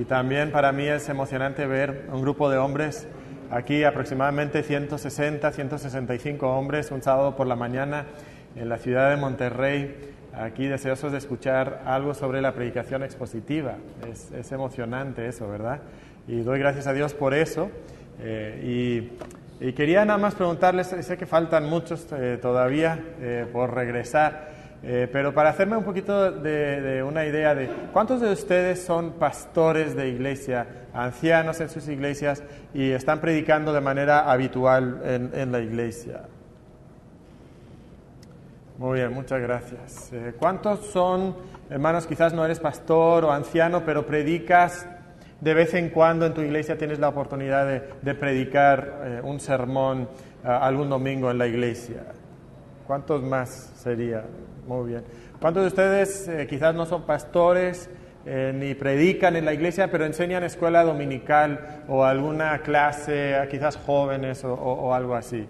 y también para mí es emocionante ver un grupo de hombres, aquí aproximadamente 160, 165 hombres, un sábado por la mañana en la ciudad de Monterrey, aquí deseosos de escuchar algo sobre la predicación expositiva. Es, emocionante eso, ¿verdad? Y doy gracias a Dios por eso. Eh, y, quería nada más preguntarles, sé que faltan muchos eh, todavía eh, por regresar, pero para hacerme un poquito de, una idea de cuántos de ustedes son pastores de iglesia, ancianos en sus iglesias y están predicando de manera habitual en la iglesia. Muy bien, muchas gracias. Eh, ¿Cuántos son, hermanos, quizás no eres pastor o anciano, pero predicas de vez en cuando en tu iglesia, tienes la oportunidad de, predicar eh, un sermón eh, algún domingo en la iglesia? ¿Cuántos más sería? Muy bien. ¿Cuántos de ustedes quizás no son pastores? ni predican en la iglesia, pero enseñan escuela dominical o alguna clase quizás jóvenes o algo así.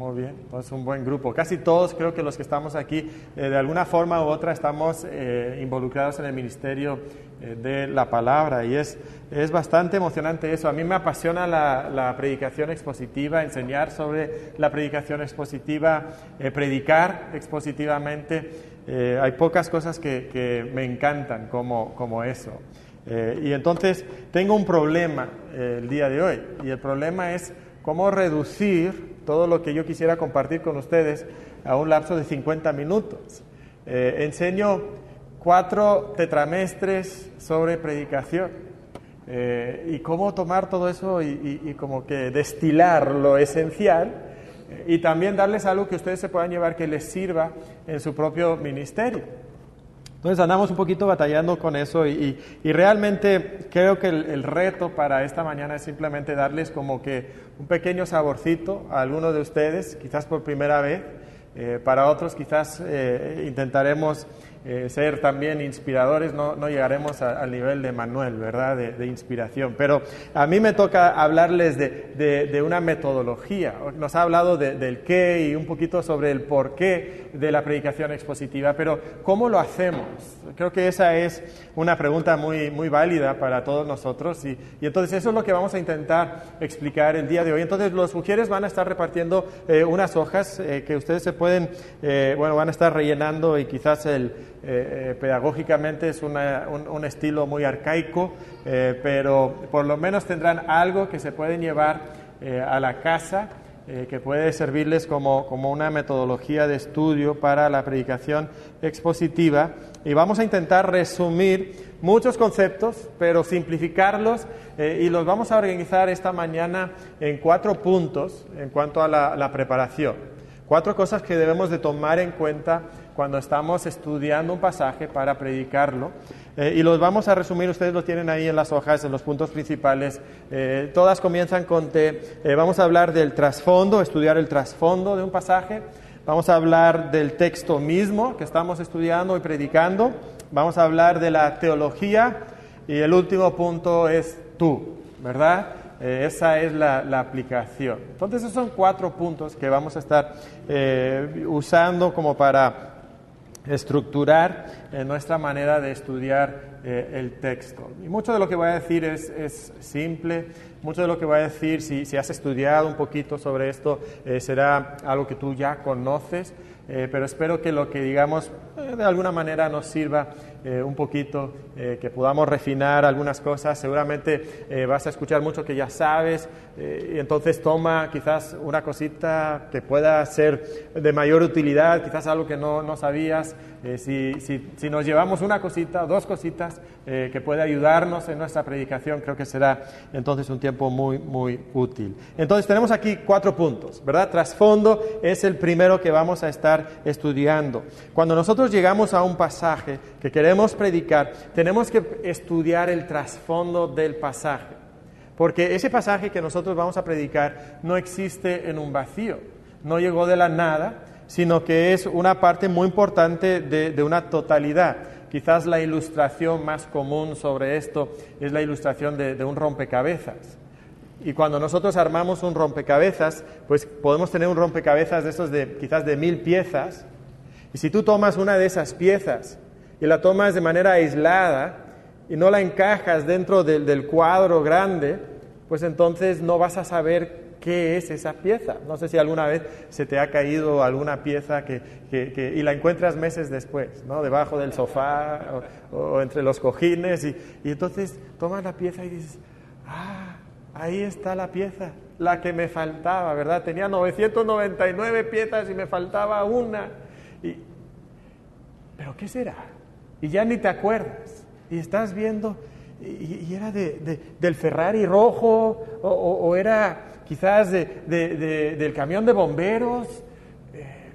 Muy bien, pues un buen grupo. Casi todos, creo que los que estamos aquí, eh, de alguna forma u otra, estamos eh, involucrados en el ministerio eh, de la palabra y es, es bastante emocionante eso. A mí me apasiona la, predicación expositiva, enseñar sobre la predicación expositiva, predicar expositivamente. hay pocas cosas que, que me encantan como, como eso. y entonces tengo un problema el día de hoy y el problema es cómo reducir todo lo que yo quisiera compartir con ustedes a un lapso de 50 minutos. Eh, enseño cuatro tetramestres sobre predicación eh, y cómo tomar todo eso y, como que destilar lo esencial eh, y también darles algo que ustedes se puedan llevar que les sirva en su propio ministerio. Entonces andamos un poquito batallando con eso y, realmente creo que el, reto para esta mañana es simplemente darles como que un pequeño saborcito a algunos de ustedes, quizás por primera vez, eh, para otros quizás eh, intentaremos eh, ser también inspiradores, no, no llegaremos al nivel de Manuel, ¿verdad? De, inspiración. Pero a mí me toca hablarles de, de, una metodología. Nos ha hablado del qué y un poquito sobre el por qué de la predicación expositiva, pero ¿cómo lo hacemos? Creo que esa es una pregunta muy, muy válida para todos nosotros y, y entonces eso es lo que vamos a intentar explicar el día de hoy. Entonces los mujeres van a estar repartiendo eh, unas hojas eh, que ustedes se pueden, bueno, van a estar rellenando y quizás el, eh, eh, pedagógicamente es un, estilo muy arcaico, eh, pero por lo menos tendrán algo que se pueden llevar a la casa, que puede servirles como, como, una metodología de estudio para la predicación expositiva. Y vamos a intentar resumir muchos conceptos, pero simplificarlos y los vamos a organizar esta mañana en cuatro puntos en cuanto a la, preparación. Cuatro cosas que debemos de tomar en cuenta cuando estamos estudiando un pasaje para predicarlo. Eh, y los vamos a resumir, ustedes lo tienen ahí en las hojas, en los puntos principales. Eh, todas comienzan con T. Eh, vamos a hablar del trasfondo, estudiar el trasfondo de un pasaje. Vamos a hablar del texto mismo que estamos estudiando y predicando. Vamos a hablar de la teología. Y el último punto es tú, ¿verdad? esa es la, aplicación. Entonces, esos son cuatro puntos que vamos a estar usando como para estructurar eh, nuestra manera de estudiar eh, el texto. Y mucho de lo que voy a decir es simple, mucho de lo que voy a decir, si, has estudiado un poquito sobre esto, eh, será algo que tú ya conoces, pero espero que lo que digamos de alguna manera nos sirva un poquito, que podamos refinar algunas cosas. Seguramente vas a escuchar mucho que ya sabes, y entonces toma quizás una cosita que pueda ser de mayor utilidad, quizás algo que no, no sabías. Eh, si, si, si, nos llevamos una cosita, dos cositas eh, que puede ayudarnos en nuestra predicación, creo que será entonces un tiempo muy, muy útil. Entonces tenemos aquí cuatro puntos, ¿verdad? Trasfondo es el primero que vamos a estar estudiando. Cuando nosotros llegamos a un pasaje que queremos predicar, tenemos que estudiar el trasfondo del pasaje. Porque ese pasaje que nosotros vamos a predicar no existe en un vacío, no llegó de la nada, sino que es una parte muy importante de, una totalidad. Quizás la ilustración más común sobre esto es la ilustración de, un rompecabezas. Y cuando nosotros armamos un rompecabezas, pues podemos tener un rompecabezas de esos de quizás de mil piezas. Y si tú tomas una de esas piezas y la tomas de manera aislada y no la encajas dentro del, cuadro grande, pues entonces no vas a saber qué es esa pieza. No sé si alguna vez se te ha caído alguna pieza que, y la encuentras meses después, ¿no? debajo del sofá o, entre los cojines, y, y, entonces tomas la pieza y dices, ah, ahí está la pieza, la que me faltaba, ¿verdad? Tenía 999 piezas y me faltaba una. Y, ¿Pero qué será? Y ya ni te acuerdas. Y estás viendo, y, era del Ferrari rojo, o, era quizás del camión de bomberos, eh,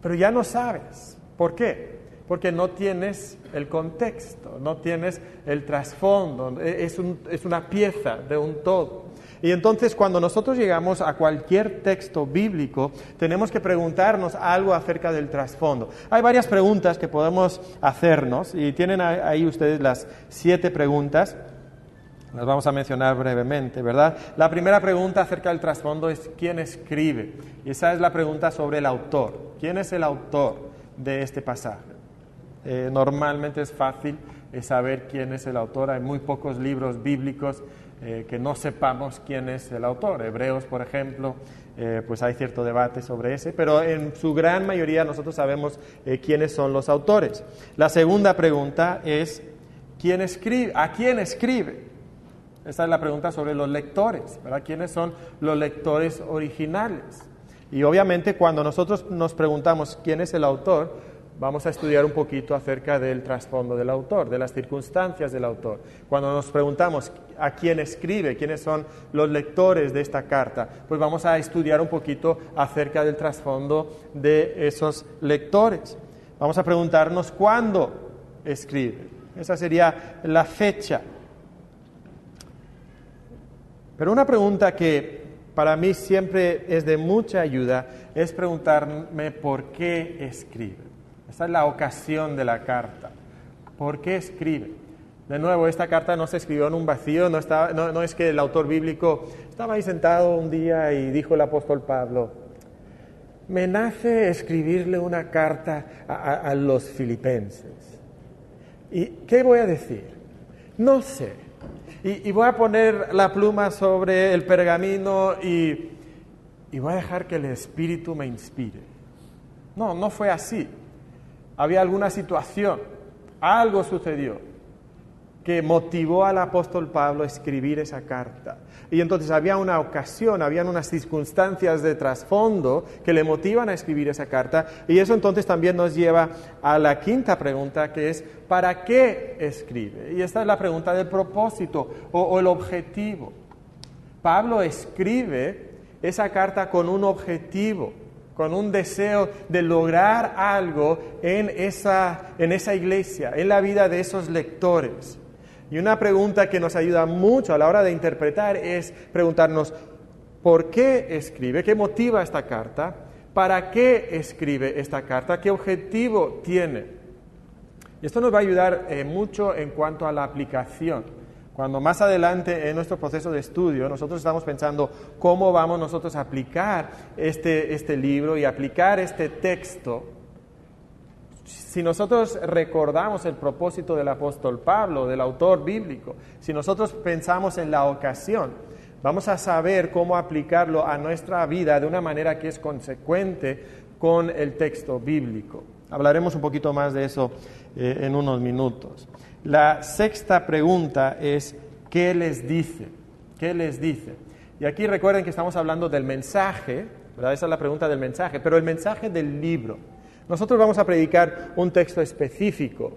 pero ya no sabes. ¿Por qué? Porque no tienes el contexto, no tienes el trasfondo, es, es una pieza de un todo. Y entonces cuando nosotros llegamos a cualquier texto bíblico, tenemos que preguntarnos algo acerca del trasfondo. Hay varias preguntas que podemos hacernos y tienen ahí ustedes las siete preguntas. Las vamos a mencionar brevemente, ¿verdad? La primera pregunta acerca del trasfondo es ¿quién escribe? Y esa es la pregunta sobre el autor. ¿Quién es el autor de este pasaje? Eh, normalmente es fácil eh, saber quién es el autor. Hay muy pocos libros bíblicos eh, que no sepamos quién es el autor. Hebreos, por ejemplo, eh, pues hay cierto debate sobre ese, pero en su gran mayoría nosotros sabemos eh, quiénes son los autores. La segunda pregunta es, ¿quién escribe? ¿A quién escribe? Esta es la pregunta sobre los lectores, ¿verdad? ¿Quiénes son los lectores originales? Y obviamente cuando nosotros nos preguntamos quién es el autor, vamos a estudiar un poquito acerca del trasfondo del autor, de las circunstancias del autor. Cuando nos preguntamos a quién escribe, quiénes son los lectores de esta carta, pues vamos a estudiar un poquito acerca del trasfondo de esos lectores. Vamos a preguntarnos cuándo escribe. Esa sería la fecha. Pero una pregunta que para mí siempre es de mucha ayuda es preguntarme por qué escribe. Esta es la ocasión de la carta. ¿Por qué escribe? De nuevo, esta carta no se escribió en un vacío, no, no, es que el autor bíblico estaba ahí sentado un día y dijo el apóstol Pablo, me nace escribirle una carta a, los filipenses. ¿Y qué voy a decir? No sé. Y, voy a poner la pluma sobre el pergamino y, y voy a dejar que el Espíritu me inspire. No, no fue así. Había alguna situación, algo sucedió que motivó al apóstol Pablo a escribir esa carta. Y entonces había una ocasión, habían unas circunstancias de trasfondo que le motivan a escribir esa carta. Y eso entonces también nos lleva a la quinta pregunta, que es, ¿para qué escribe? Y esta es la pregunta del propósito o, o el objetivo. Pablo escribe esa carta con un objetivo con un deseo de lograr algo en esa, en esa iglesia, en la vida de esos lectores. Y una pregunta que nos ayuda mucho a la hora de interpretar es preguntarnos, ¿por qué escribe? ¿Qué motiva esta carta? ¿Para qué escribe esta carta? ¿Qué objetivo tiene? Y esto nos va a ayudar eh, mucho en cuanto a la aplicación. Cuando más adelante en nuestro proceso de estudio nosotros estamos pensando cómo vamos nosotros a aplicar este, este libro y aplicar este texto, si nosotros recordamos el propósito del apóstol Pablo, del autor bíblico, si nosotros pensamos en la ocasión, vamos a saber cómo aplicarlo a nuestra vida de una manera que es consecuente con el texto bíblico. Hablaremos un poquito más de eso eh, en unos minutos. La sexta pregunta es, ¿qué les dice? ¿Qué les dice? Y aquí recuerden que estamos hablando del mensaje, ¿verdad? Esa es la pregunta del mensaje, pero el mensaje del libro. Nosotros vamos a predicar un texto específico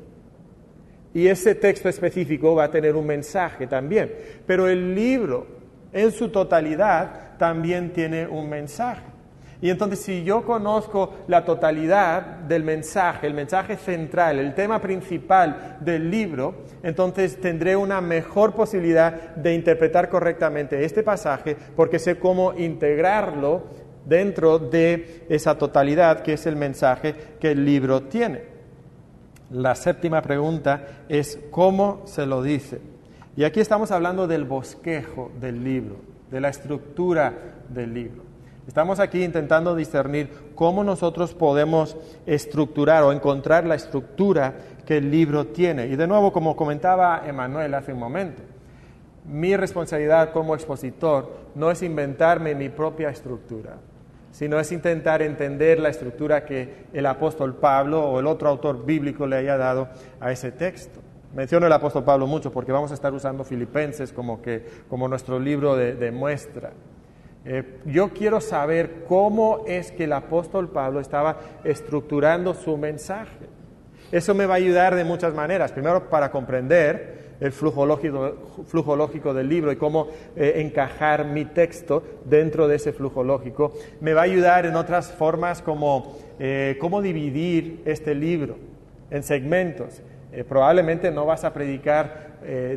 y ese texto específico va a tener un mensaje también, pero el libro en su totalidad también tiene un mensaje. Y entonces si yo conozco la totalidad del mensaje, el mensaje central, el tema principal del libro, entonces tendré una mejor posibilidad de interpretar correctamente este pasaje porque sé cómo integrarlo dentro de esa totalidad que es el mensaje que el libro tiene. La séptima pregunta es cómo se lo dice. Y aquí estamos hablando del bosquejo del libro, de la estructura del libro. Estamos aquí intentando discernir cómo nosotros podemos estructurar o encontrar la estructura que el libro tiene. Y de nuevo, como comentaba Emanuel hace un momento, mi responsabilidad como expositor no es inventarme mi propia estructura, sino es intentar entender la estructura que el apóstol Pablo o el otro autor bíblico le haya dado a ese texto. Menciono el apóstol Pablo mucho porque vamos a estar usando Filipenses como, que, como nuestro libro de muestra. Eh, yo quiero saber cómo es que el apóstol Pablo estaba estructurando su mensaje. Eso me va a ayudar de muchas maneras. Primero, para comprender el flujo lógico, del libro y cómo eh, encajar mi texto dentro de ese flujo lógico. Me va a ayudar en otras formas como eh, cómo dividir este libro en segmentos. probablemente no vas a predicar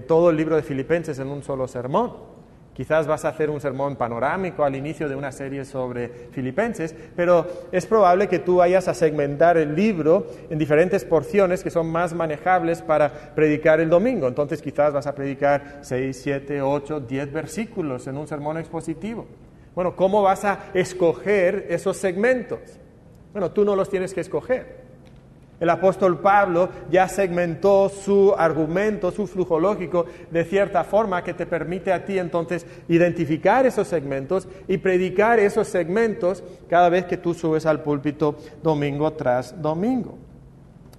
todo el libro de Filipenses en un solo sermón Quizás vas a hacer un sermón panorámico al inicio de una serie sobre Filipenses, pero es probable que tú vayas a segmentar el libro en diferentes porciones que son más manejables para predicar el domingo. Entonces quizás vas a predicar 6, 7, 8, 10 versículos en un sermón expositivo. Bueno, ¿cómo vas a escoger esos segmentos? Bueno, tú no los tienes que escoger. El apóstol Pablo ya segmentó su argumento, su flujo lógico, de cierta forma que te permite a ti entonces identificar esos segmentos y predicar esos segmentos cada vez que tú subes al púlpito domingo tras domingo.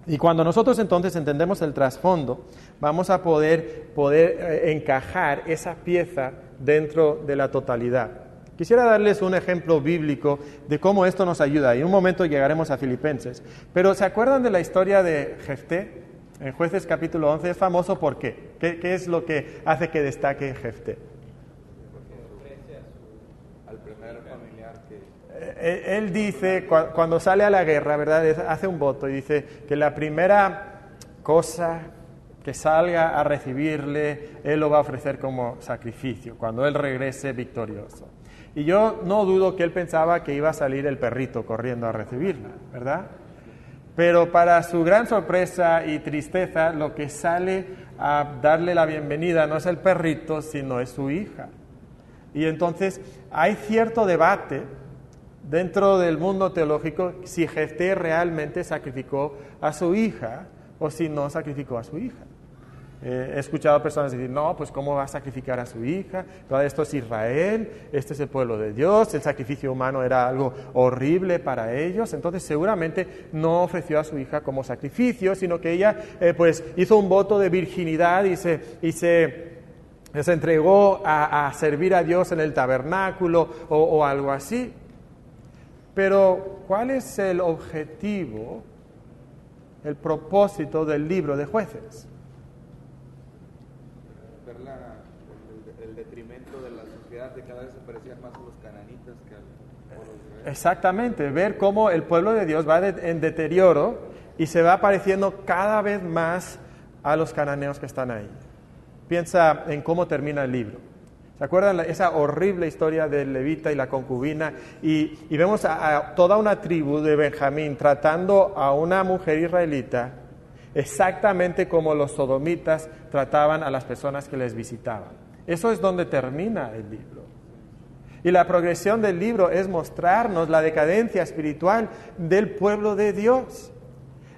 Y cuando nosotros entonces entendemos el trasfondo, vamos a poder, poder eh, encajar esa pieza dentro de la totalidad. Quisiera darles un ejemplo bíblico de cómo esto nos ayuda y en un momento llegaremos a Filipenses. Pero ¿se acuerdan de la historia de Jefté? En Jueces capítulo 11 es famoso ¿por qué? ¿Qué, es lo que hace que destaque Jefté? Eh, él dice, cuando sale a la guerra, ¿verdad? Hace un voto y dice que la primera cosa que salga a recibirle, él lo va a ofrecer como sacrificio, cuando él regrese victorioso. Y yo no dudo que él pensaba que iba a salir el perrito corriendo a recibirla, ¿verdad? Pero para su gran sorpresa y tristeza, lo que sale a darle la bienvenida no es el perrito, sino es su hija. Y entonces hay cierto debate dentro del mundo teológico si Jefté realmente sacrificó a su hija o si no sacrificó a su hija. Eh, he escuchado personas decir, no, pues cómo va a sacrificar a su hija, todo esto es Israel, este es el pueblo de Dios, el sacrificio humano era algo horrible para ellos, entonces seguramente no ofreció a su hija como sacrificio, sino que ella eh, pues hizo un voto de virginidad y se, y se, se entregó a, servir a Dios en el tabernáculo o algo así. Pero, ¿cuál es el objetivo, el propósito del libro de jueces? Exactamente, ver cómo el pueblo de Dios va en deterioro y se va pareciendo cada vez más a los cananeos que están ahí. Piensa en cómo termina el libro. ¿Se acuerdan esa horrible historia del levita y la concubina? Y, vemos a, toda una tribu de Benjamín tratando a una mujer israelita exactamente como los sodomitas trataban a las personas que les visitaban. Eso es donde termina el libro. Y la progresión del libro es mostrarnos la decadencia espiritual del pueblo de Dios.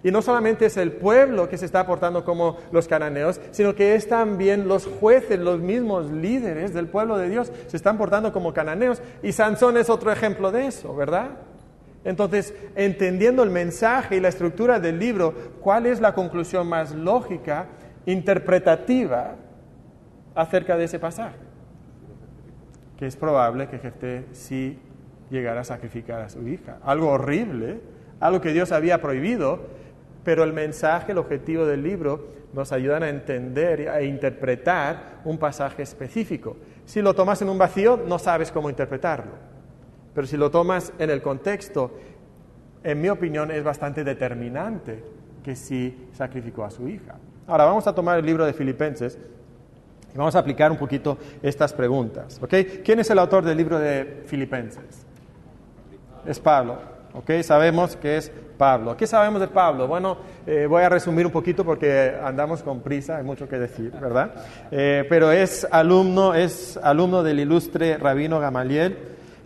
Y no solamente es el pueblo que se está aportando como los cananeos, sino que es también los jueces, los mismos líderes del pueblo de Dios, se están portando como cananeos. Y Sansón es otro ejemplo de eso, ¿verdad? Entonces, entendiendo el mensaje y la estructura del libro, ¿cuál es la conclusión más lógica, interpretativa acerca de ese pasaje? Es probable que Jefté sí llegara a sacrificar a su hija. Algo horrible, algo que Dios había prohibido, pero el mensaje, el objetivo del libro nos ayudan a entender e interpretar un pasaje específico. Si lo tomas en un vacío, no sabes cómo interpretarlo. Pero si lo tomas en el contexto, en mi opinión es bastante determinante que sí sacrificó a su hija. Ahora vamos a tomar el libro de Filipenses y vamos a aplicar un poquito estas preguntas. ¿okay? ¿Quién es el autor del libro de Filipenses? Es Pablo. ¿okay? Sabemos que es Pablo. ¿Qué sabemos de Pablo? Bueno, eh, voy a resumir un poquito porque andamos con prisa, hay mucho que decir, ¿verdad? Eh, pero es alumno, es alumno del ilustre rabino Gamaliel,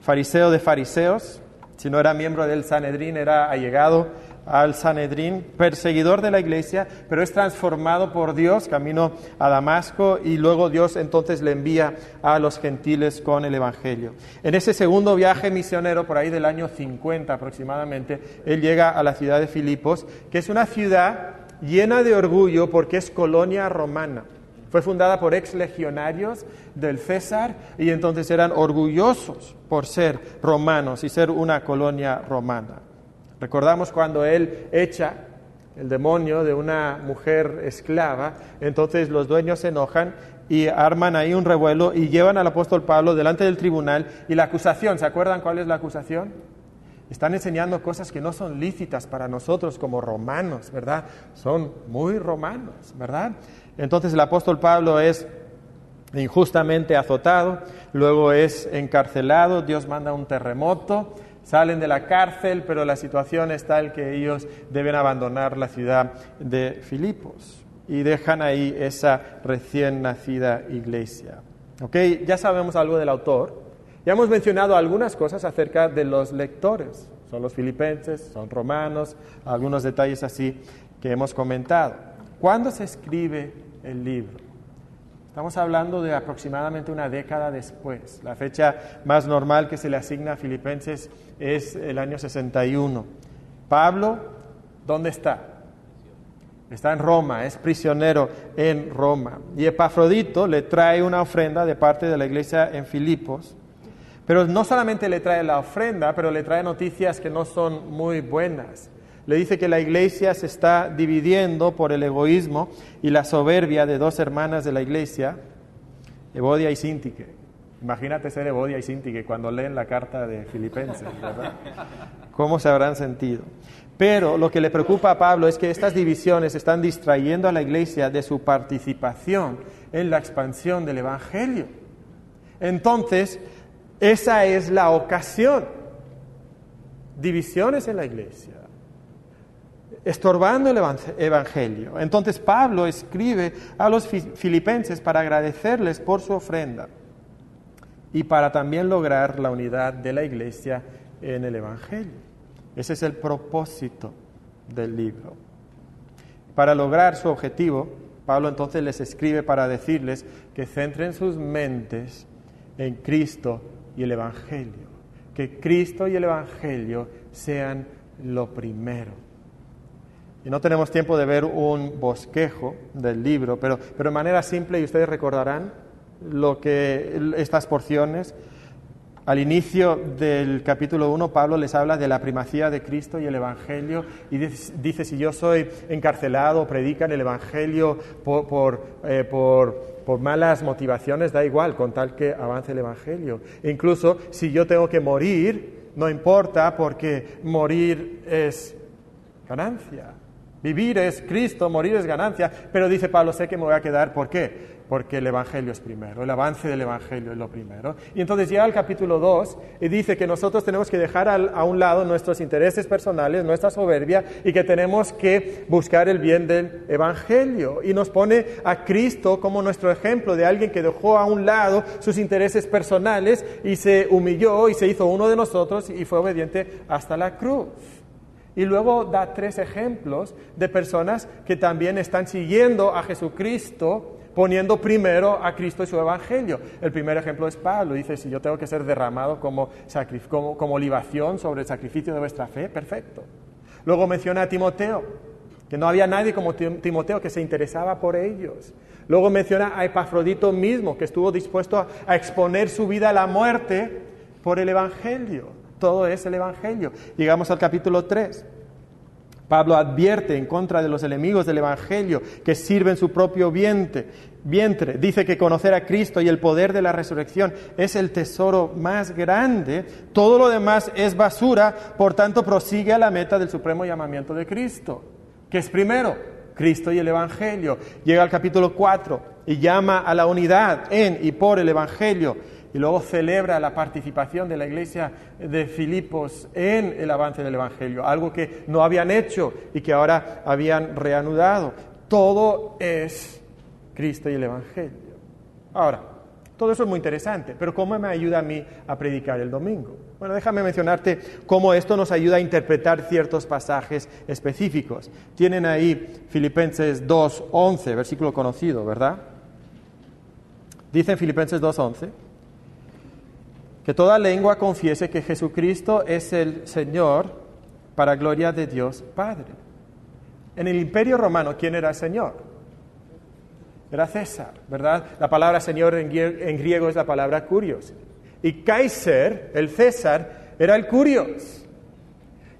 fariseo de fariseos, si no era miembro del Sanedrín, era allegado al Sanedrín, perseguidor de la iglesia, pero es transformado por Dios, camino a Damasco, y luego Dios entonces le envía a los gentiles con el Evangelio. En ese segundo viaje misionero, por ahí del año 50 aproximadamente, él llega a la ciudad de Filipos, que es una ciudad llena de orgullo porque es colonia romana. Fue fundada por ex legionarios del César y entonces eran orgullosos por ser romanos y ser una colonia romana. Recordamos cuando él echa el demonio de una mujer esclava, entonces los dueños se enojan y arman ahí un revuelo y llevan al apóstol Pablo delante del tribunal y la acusación, ¿se acuerdan cuál es la acusación? Están enseñando cosas que no son lícitas para nosotros como romanos, ¿verdad? Son muy romanos, ¿verdad? Entonces el apóstol Pablo es injustamente azotado, luego es encarcelado, Dios manda un terremoto, Salen de la cárcel, pero la situación es tal que ellos deben abandonar la ciudad de Filipos y dejan ahí esa recién nacida iglesia. ¿Okay? Ya sabemos algo del autor. Ya hemos mencionado algunas cosas acerca de los lectores. Son los filipenses, son romanos, algunos detalles así que hemos comentado. ¿Cuándo se escribe el libro? Estamos hablando de aproximadamente una década después. La fecha más normal que se le asigna a Filipenses es el año 61. Pablo, ¿dónde está? Está en Roma, es prisionero en Roma. Y Epafrodito le trae una ofrenda de parte de la iglesia en Filipos. Pero no solamente le trae la ofrenda, pero le trae noticias que no son muy buenas le dice que la iglesia se está dividiendo por el egoísmo y la soberbia de dos hermanas de la iglesia, Evodia y Sintique. Imagínate ser Evodia y Sintique cuando leen la carta de Filipenses, ¿verdad? ¿Cómo se habrán sentido? Pero lo que le preocupa a Pablo es que estas divisiones están distrayendo a la iglesia de su participación en la expansión del Evangelio. Entonces, esa es la ocasión. Divisiones en la iglesia estorbando el Evangelio. Entonces Pablo escribe a los filipenses para agradecerles por su ofrenda y para también lograr la unidad de la iglesia en el Evangelio. Ese es el propósito del libro. Para lograr su objetivo, Pablo entonces les escribe para decirles que centren sus mentes en Cristo y el Evangelio. Que Cristo y el Evangelio sean lo primero. Y no tenemos tiempo de ver un bosquejo del libro, pero, pero de manera simple, y ustedes recordarán lo que estas porciones, al inicio del capítulo 1, Pablo les habla de la primacía de Cristo y el Evangelio y dice, si yo soy encarcelado, predican el Evangelio por, eh, por, por, malas motivaciones, da igual, con tal que avance el Evangelio. E incluso si yo tengo que morir, no importa porque morir es ganancia. Vivir es Cristo, morir es ganancia, pero dice Pablo, sé que me voy a quedar, ¿por qué? Porque el Evangelio es primero, el avance del Evangelio es lo primero. Y entonces llega al capítulo 2 y dice que nosotros tenemos que dejar a un lado nuestros intereses personales, nuestra soberbia, y que tenemos que buscar el bien del Evangelio. Y nos pone a Cristo como nuestro ejemplo de alguien que dejó a un lado sus intereses personales y se humilló y se hizo uno de nosotros y fue obediente hasta la cruz. Y luego da tres ejemplos de personas que también están siguiendo a Jesucristo, poniendo primero a Cristo y su Evangelio. El primer ejemplo es Pablo. Dice, si yo tengo que ser derramado como, como, como libación sobre el sacrificio de vuestra fe, perfecto. Luego menciona a Timoteo, que no había nadie como Timoteo que se interesaba por ellos. Luego menciona a Epafrodito mismo, que estuvo dispuesto a exponer su vida a la muerte por el Evangelio. Todo es el Evangelio. Llegamos al capítulo 3. Pablo advierte en contra de los enemigos del Evangelio que sirven su propio vientre. vientre. Dice que conocer a Cristo y el poder de la resurrección es el tesoro más grande. Todo lo demás es basura, por tanto prosigue a la meta del supremo llamamiento de Cristo, que es primero Cristo y el Evangelio. Llega al capítulo 4 y llama a la unidad en y por el Evangelio y luego celebra la participación de la iglesia de Filipos en el avance del Evangelio, algo que no habían hecho y que ahora habían reanudado. Todo es Cristo y el Evangelio. Ahora, Todo eso es muy interesante, pero ¿cómo me ayuda a mí a predicar el domingo? Bueno, déjame mencionarte cómo esto nos ayuda a interpretar ciertos pasajes específicos. Tienen ahí Filipenses 2.11, versículo conocido, ¿verdad? Dice en Filipenses 2.11 que toda lengua confiese que Jesucristo es el Señor para gloria de Dios Padre. En el imperio romano, ¿quién era el Señor? Era César, ¿verdad? La palabra Señor en griego es la palabra curios. Y Kaiser, el César, era el curios.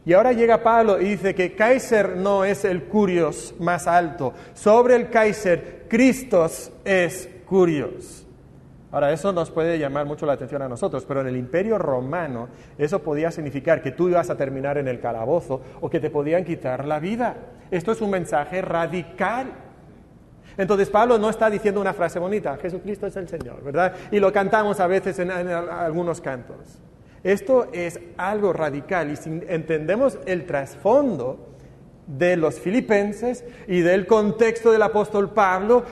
Y ahora llega Pablo y dice que Kaiser no es el curios más alto. Sobre el Kaiser, Cristos es curios. Ahora, eso nos puede llamar mucho la atención a nosotros, pero en el imperio romano eso podía significar que tú ibas a terminar en el calabozo o que te podían quitar la vida. Esto es un mensaje radical. Entonces Pablo no está diciendo una frase bonita, Jesucristo es el Señor, ¿verdad? Y lo cantamos a veces en, algunos cantos. Esto es algo radical y si entendemos el trasfondo de los filipenses y del contexto del apóstol Pablo,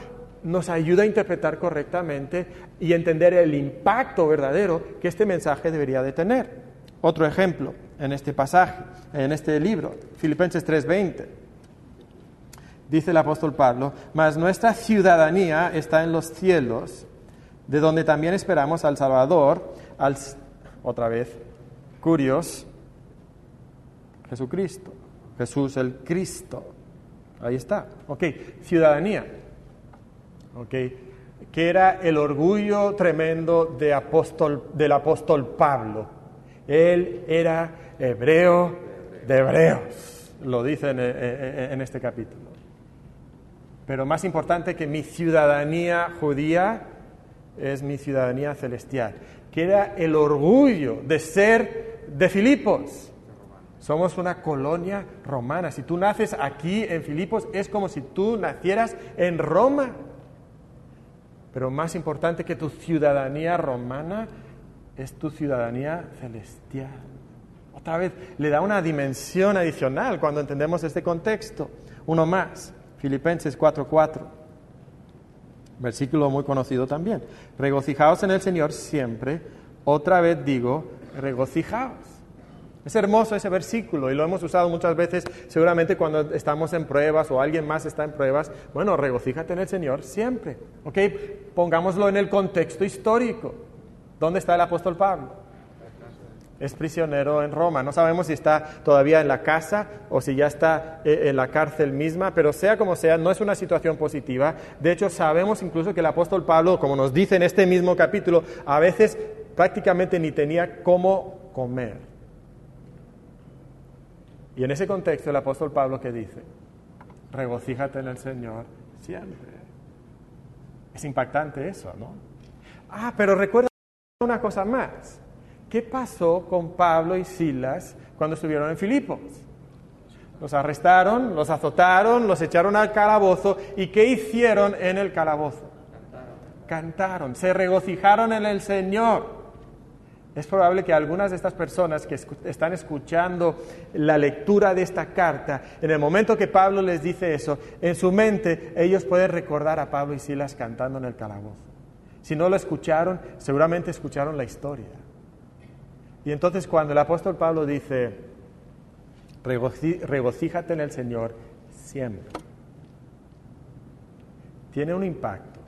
nos ayuda a interpretar correctamente y entender el impacto verdadero que este mensaje debería de tener. Otro ejemplo en este pasaje, en este libro, Filipenses 3:20 dice el apóstol Pablo, mas nuestra ciudadanía está en los cielos, de donde también esperamos al Salvador, al, otra vez, curios, Jesucristo, Jesús el Cristo. Ahí está. Ok, ciudadanía. Ok, que era el orgullo tremendo de apóstol, del apóstol Pablo. Él era hebreo de hebreos, lo dice en este capítulo. Pero más importante que mi ciudadanía judía es mi ciudadanía celestial, que era el orgullo de ser de Filipos. Somos una colonia romana. Si tú naces aquí en Filipos es como si tú nacieras en Roma. Pero más importante que tu ciudadanía romana es tu ciudadanía celestial. Otra vez, le da una dimensión adicional cuando entendemos este contexto. Uno más. Filipenses 4:4, versículo muy conocido también. Regocijaos en el Señor siempre. Otra vez digo, regocijaos. Es hermoso ese versículo y lo hemos usado muchas veces, seguramente cuando estamos en pruebas o alguien más está en pruebas. Bueno, regocíjate en el Señor siempre. ¿Ok? Pongámoslo en el contexto histórico. ¿Dónde está el apóstol Pablo? es prisionero en Roma. No sabemos si está todavía en la casa o si ya está eh, en la cárcel misma, pero sea como sea, no es una situación positiva. De hecho, sabemos incluso que el apóstol Pablo, como nos dice en este mismo capítulo, a veces prácticamente ni tenía cómo comer. Y en ese contexto el apóstol Pablo que dice, regocíjate en el Señor siempre. Es impactante eso, ¿no? Ah, pero recuerda una cosa más. ¿Qué pasó con Pablo y Silas cuando estuvieron en Filipos? Los arrestaron, los azotaron, los echaron al calabozo. ¿Y qué hicieron en el calabozo? Cantaron, Cantaron se regocijaron en el Señor. Es probable que algunas de estas personas que están escuchando la lectura de esta carta, en el momento que Pablo les dice eso, en su mente ellos pueden recordar a Pablo y Silas cantando en el calabozo. Si no lo escucharon, seguramente escucharon la historia. Y entonces cuando el apóstol Pablo dice, regocíjate en el Señor siempre, tiene un impacto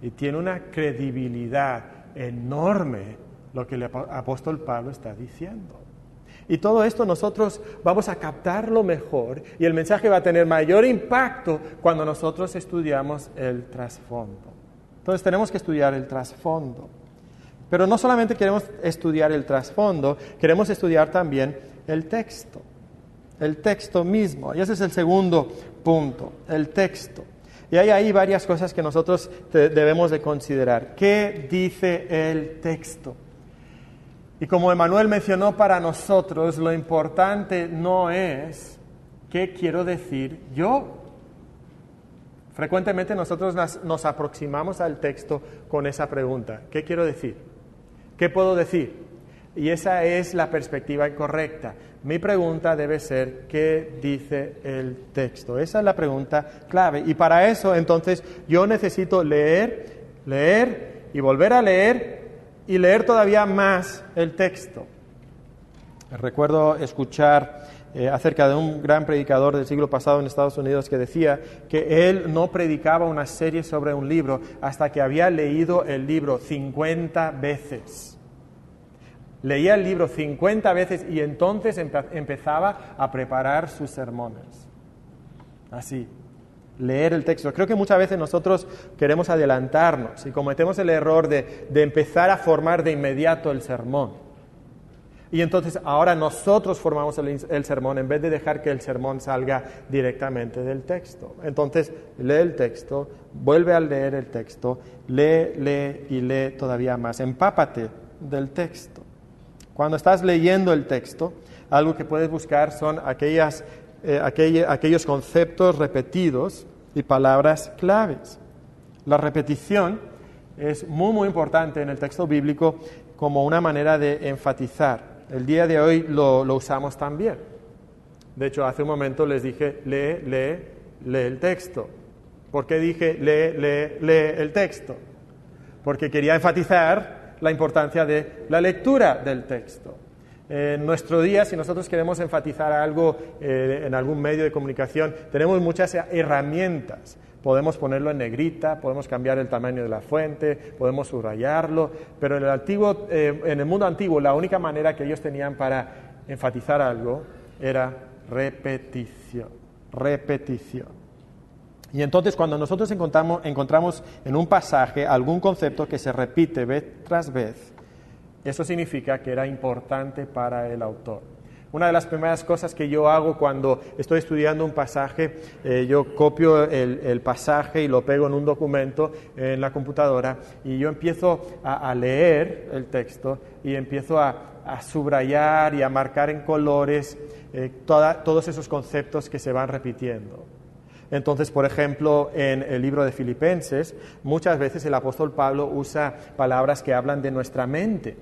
y tiene una credibilidad enorme lo que el apóstol Pablo está diciendo. Y todo esto nosotros vamos a captarlo mejor y el mensaje va a tener mayor impacto cuando nosotros estudiamos el trasfondo. Entonces tenemos que estudiar el trasfondo. Pero no solamente queremos estudiar el trasfondo, queremos estudiar también el texto, el texto mismo. Y ese es el segundo punto, el texto. Y hay ahí varias cosas que nosotros debemos de considerar. ¿Qué dice el texto? Y como Emanuel mencionó para nosotros, lo importante no es qué quiero decir yo. Frecuentemente nosotros nos aproximamos al texto con esa pregunta, ¿qué quiero decir? ¿Qué puedo decir? Y esa es la perspectiva incorrecta. Mi pregunta debe ser, ¿qué dice el texto? Esa es la pregunta clave. Y para eso, entonces, yo necesito leer, leer y volver a leer y leer todavía más el texto. Recuerdo escuchar eh, acerca de un gran predicador del siglo pasado en Estados Unidos que decía que él no predicaba una serie sobre un libro hasta que había leído el libro 50 veces. Leía el libro 50 veces y entonces empezaba a preparar sus sermones. Así, leer el texto. Creo que muchas veces nosotros queremos adelantarnos y cometemos el error de, de empezar a formar de inmediato el sermón. Y entonces ahora nosotros formamos el, sermón en vez de dejar que el sermón salga directamente del texto. Entonces lee el texto, vuelve a leer el texto, lee, lee y lee todavía más. Empápate del texto. Cuando estás leyendo el texto, algo que puedes buscar son aquellas, eh, aquellos conceptos repetidos y palabras claves. La repetición es muy, muy importante en el texto bíblico como una manera de enfatizar el día de hoy lo, usamos también. De hecho, hace un momento les dije, lee, lee, lee el texto. ¿Por qué dije, lee, lee, lee el texto? Porque quería enfatizar la importancia de la lectura del texto. En nuestro día, si nosotros queremos enfatizar algo eh, en algún medio de comunicación, tenemos muchas herramientas podemos ponerlo en negrita, podemos cambiar el tamaño de la fuente, podemos subrayarlo, pero en el, antiguo, eh, en el mundo antiguo la única manera que ellos tenían para enfatizar algo era repetición, repetición. Y entonces cuando nosotros encontramos, encontramos en un pasaje algún concepto que se repite vez tras vez, eso significa que era importante para el autor. Una de las primeras cosas que yo hago cuando estoy estudiando un pasaje, eh, yo copio el, pasaje y lo pego en un documento en la computadora y yo empiezo a, leer el texto y empiezo a, subrayar y a marcar en colores eh, todos esos conceptos que se van repitiendo. Entonces, por ejemplo, en el libro de Filipenses, muchas veces el apóstol Pablo usa palabras que hablan de nuestra mente,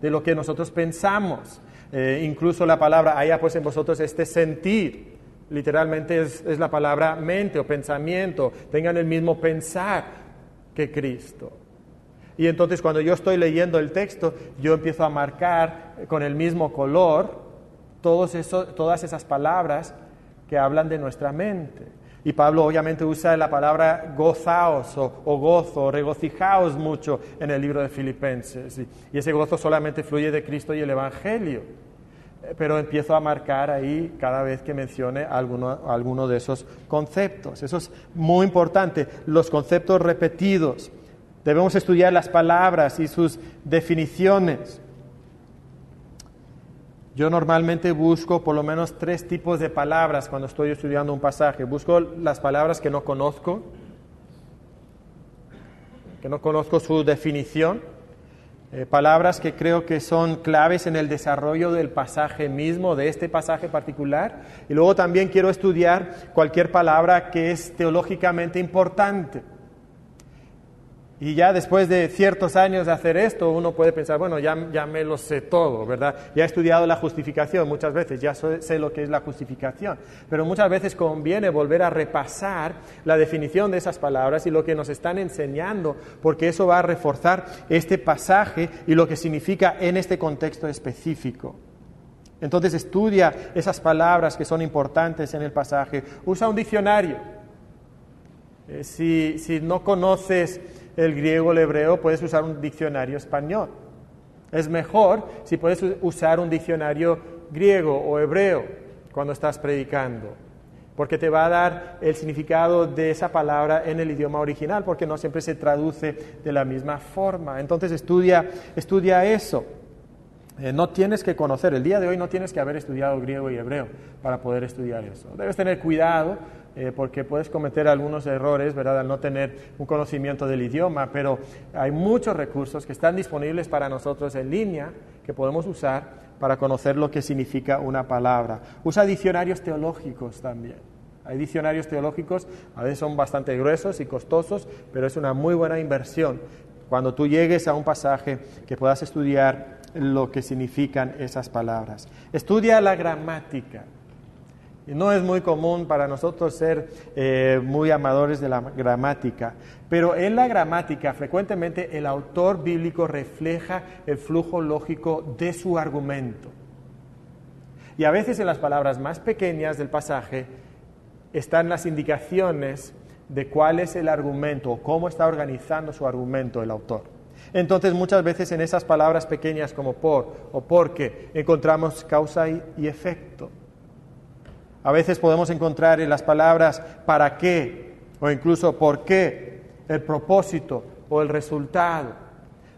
de lo que nosotros pensamos. Eh, incluso la palabra haya pues en vosotros este sentir. Literalmente es, es la palabra mente o pensamiento. Tengan el mismo pensar que Cristo. Y entonces cuando yo estoy leyendo el texto, yo empiezo a marcar con el mismo color todos todas esas palabras que hablan de nuestra mente. Y Pablo obviamente usa la palabra gozaos o, gozo, o regocijaos mucho en el libro de Filipenses. Y, ese gozo solamente fluye de Cristo y el Evangelio. Eh, pero empiezo a marcar ahí cada vez que mencione alguno, alguno de esos conceptos. Eso es muy importante, los conceptos repetidos. Debemos estudiar las palabras y sus definiciones. Yo normalmente busco por lo menos tres tipos de palabras cuando estoy estudiando un pasaje. Busco las palabras que no conozco, que no conozco su definición, eh, palabras que creo que son claves en el desarrollo del pasaje mismo, de este pasaje particular. Y luego también quiero estudiar cualquier palabra que es teológicamente importante. Y ya después de ciertos años de hacer esto, uno puede pensar, bueno, ya, ya me lo sé todo, ¿verdad? Ya he estudiado la justificación muchas veces, ya sé lo que es la justificación. Pero muchas veces conviene volver a repasar la definición de esas palabras y lo que nos están enseñando, porque eso va a reforzar este pasaje y lo que significa en este contexto específico. Entonces estudia esas palabras que son importantes en el pasaje. Usa un diccionario. Eh, si, si no conoces el griego el hebreo, puedes usar un diccionario español. Es mejor si puedes usar un diccionario griego o hebreo cuando estás predicando, porque te va a dar el significado de esa palabra en el idioma original, porque no siempre se traduce de la misma forma. Entonces estudia, estudia eso. Eh, no tienes que conocer, el día de hoy no tienes que haber estudiado griego y hebreo para poder estudiar eso. Debes tener cuidado eh, porque puedes cometer algunos errores, ¿verdad?, al no tener un conocimiento del idioma, pero hay muchos recursos que están disponibles para nosotros en línea que podemos usar para conocer lo que significa una palabra. Usa diccionarios teológicos también. Hay diccionarios teológicos, a veces son bastante gruesos y costosos, pero es una muy buena inversión cuando tú llegues a un pasaje que puedas estudiar lo que significan esas palabras. Estudia la gramática. No es muy común para nosotros ser eh, muy amadores de la gramática, pero en la gramática frecuentemente el autor bíblico refleja el flujo lógico de su argumento. Y a veces en las palabras más pequeñas del pasaje están las indicaciones de cuál es el argumento o cómo está organizando su argumento el autor. Entonces muchas veces en esas palabras pequeñas como por o porque encontramos causa y, efecto. A veces podemos encontrar en las palabras para qué o incluso por qué, el propósito o el resultado.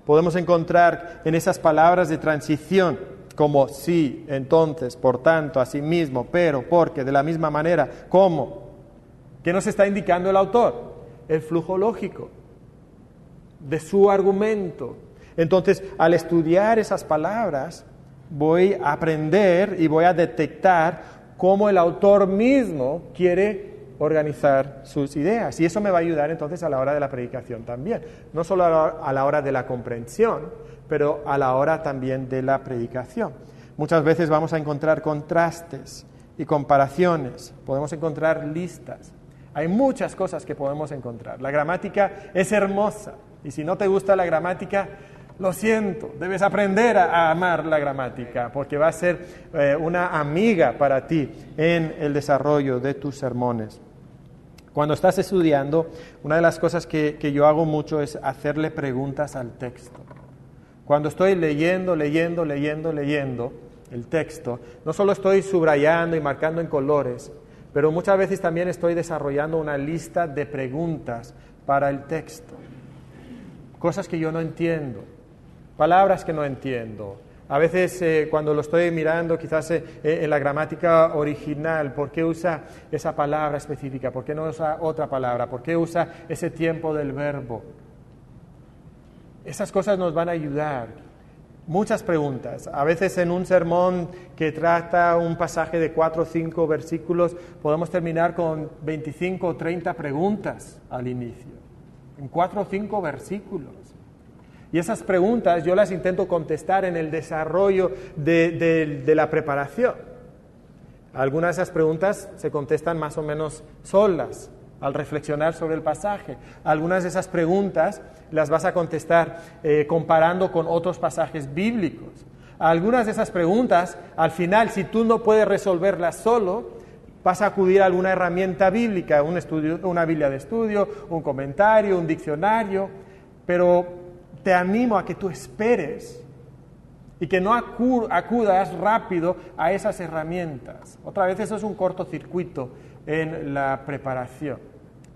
Podemos encontrar en esas palabras de transición como sí, entonces, por tanto, asimismo, pero, porque, de la misma manera, cómo. ¿Qué nos está indicando el autor? El flujo lógico de su argumento. Entonces, al estudiar esas palabras, voy a aprender y voy a detectar cómo el autor mismo quiere organizar sus ideas. Y eso me va a ayudar entonces a la hora de la predicación también. No solo a la hora de la comprensión, pero a la hora también de la predicación. Muchas veces vamos a encontrar contrastes y comparaciones, podemos encontrar listas. Hay muchas cosas que podemos encontrar. La gramática es hermosa y si no te gusta la gramática, lo siento, debes aprender a, amar la gramática porque va a ser eh, una amiga para ti en el desarrollo de tus sermones. Cuando estás estudiando, una de las cosas que yo hago mucho es hacerle preguntas al texto. Cuando estoy leyendo, leyendo, leyendo, leyendo el texto, no solo estoy subrayando y marcando en colores, pero muchas veces también estoy desarrollando una lista de preguntas para el texto. Cosas que yo no entiendo, palabras que no entiendo. A veces eh, cuando lo estoy mirando, quizás eh, en la gramática original, ¿por qué usa esa palabra específica? ¿Por qué no usa otra palabra? ¿Por qué usa ese tiempo del verbo? Esas cosas nos van a ayudar. Muchas preguntas. A veces en un sermón que trata un pasaje de cuatro o cinco versículos, podemos terminar con 25 o 30 preguntas al inicio, en cuatro o cinco versículos. Y esas preguntas yo las intento contestar en el desarrollo de, de la preparación. Algunas de esas preguntas se contestan más o menos solas, al reflexionar sobre el pasaje. Algunas de esas preguntas las vas a contestar eh, comparando con otros pasajes bíblicos. Algunas de esas preguntas, al final, si tú no puedes resolverlas solo, vas a acudir a alguna herramienta bíblica, un estudio, una Biblia de estudio, un comentario, un diccionario, pero te animo a que tú esperes y que no acudas rápido a esas herramientas. Otra vez eso es un cortocircuito en la preparación.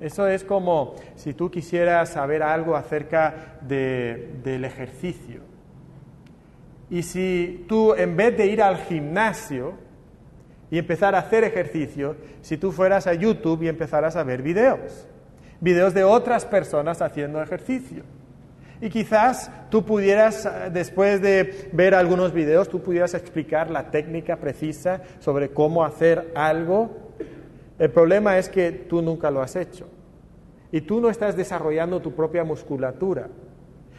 Eso es como si tú quisieras saber algo acerca del ejercicio. Y si tú, en vez de ir al gimnasio y empezar a hacer ejercicio, si tú fueras a YouTube y empezaras a ver videos, videos de otras personas haciendo ejercicio. Y quizás tú pudieras, después de ver algunos videos, tú pudieras explicar la técnica precisa sobre cómo hacer algo el problema es que tú nunca lo has hecho y tú no estás desarrollando tu propia musculatura.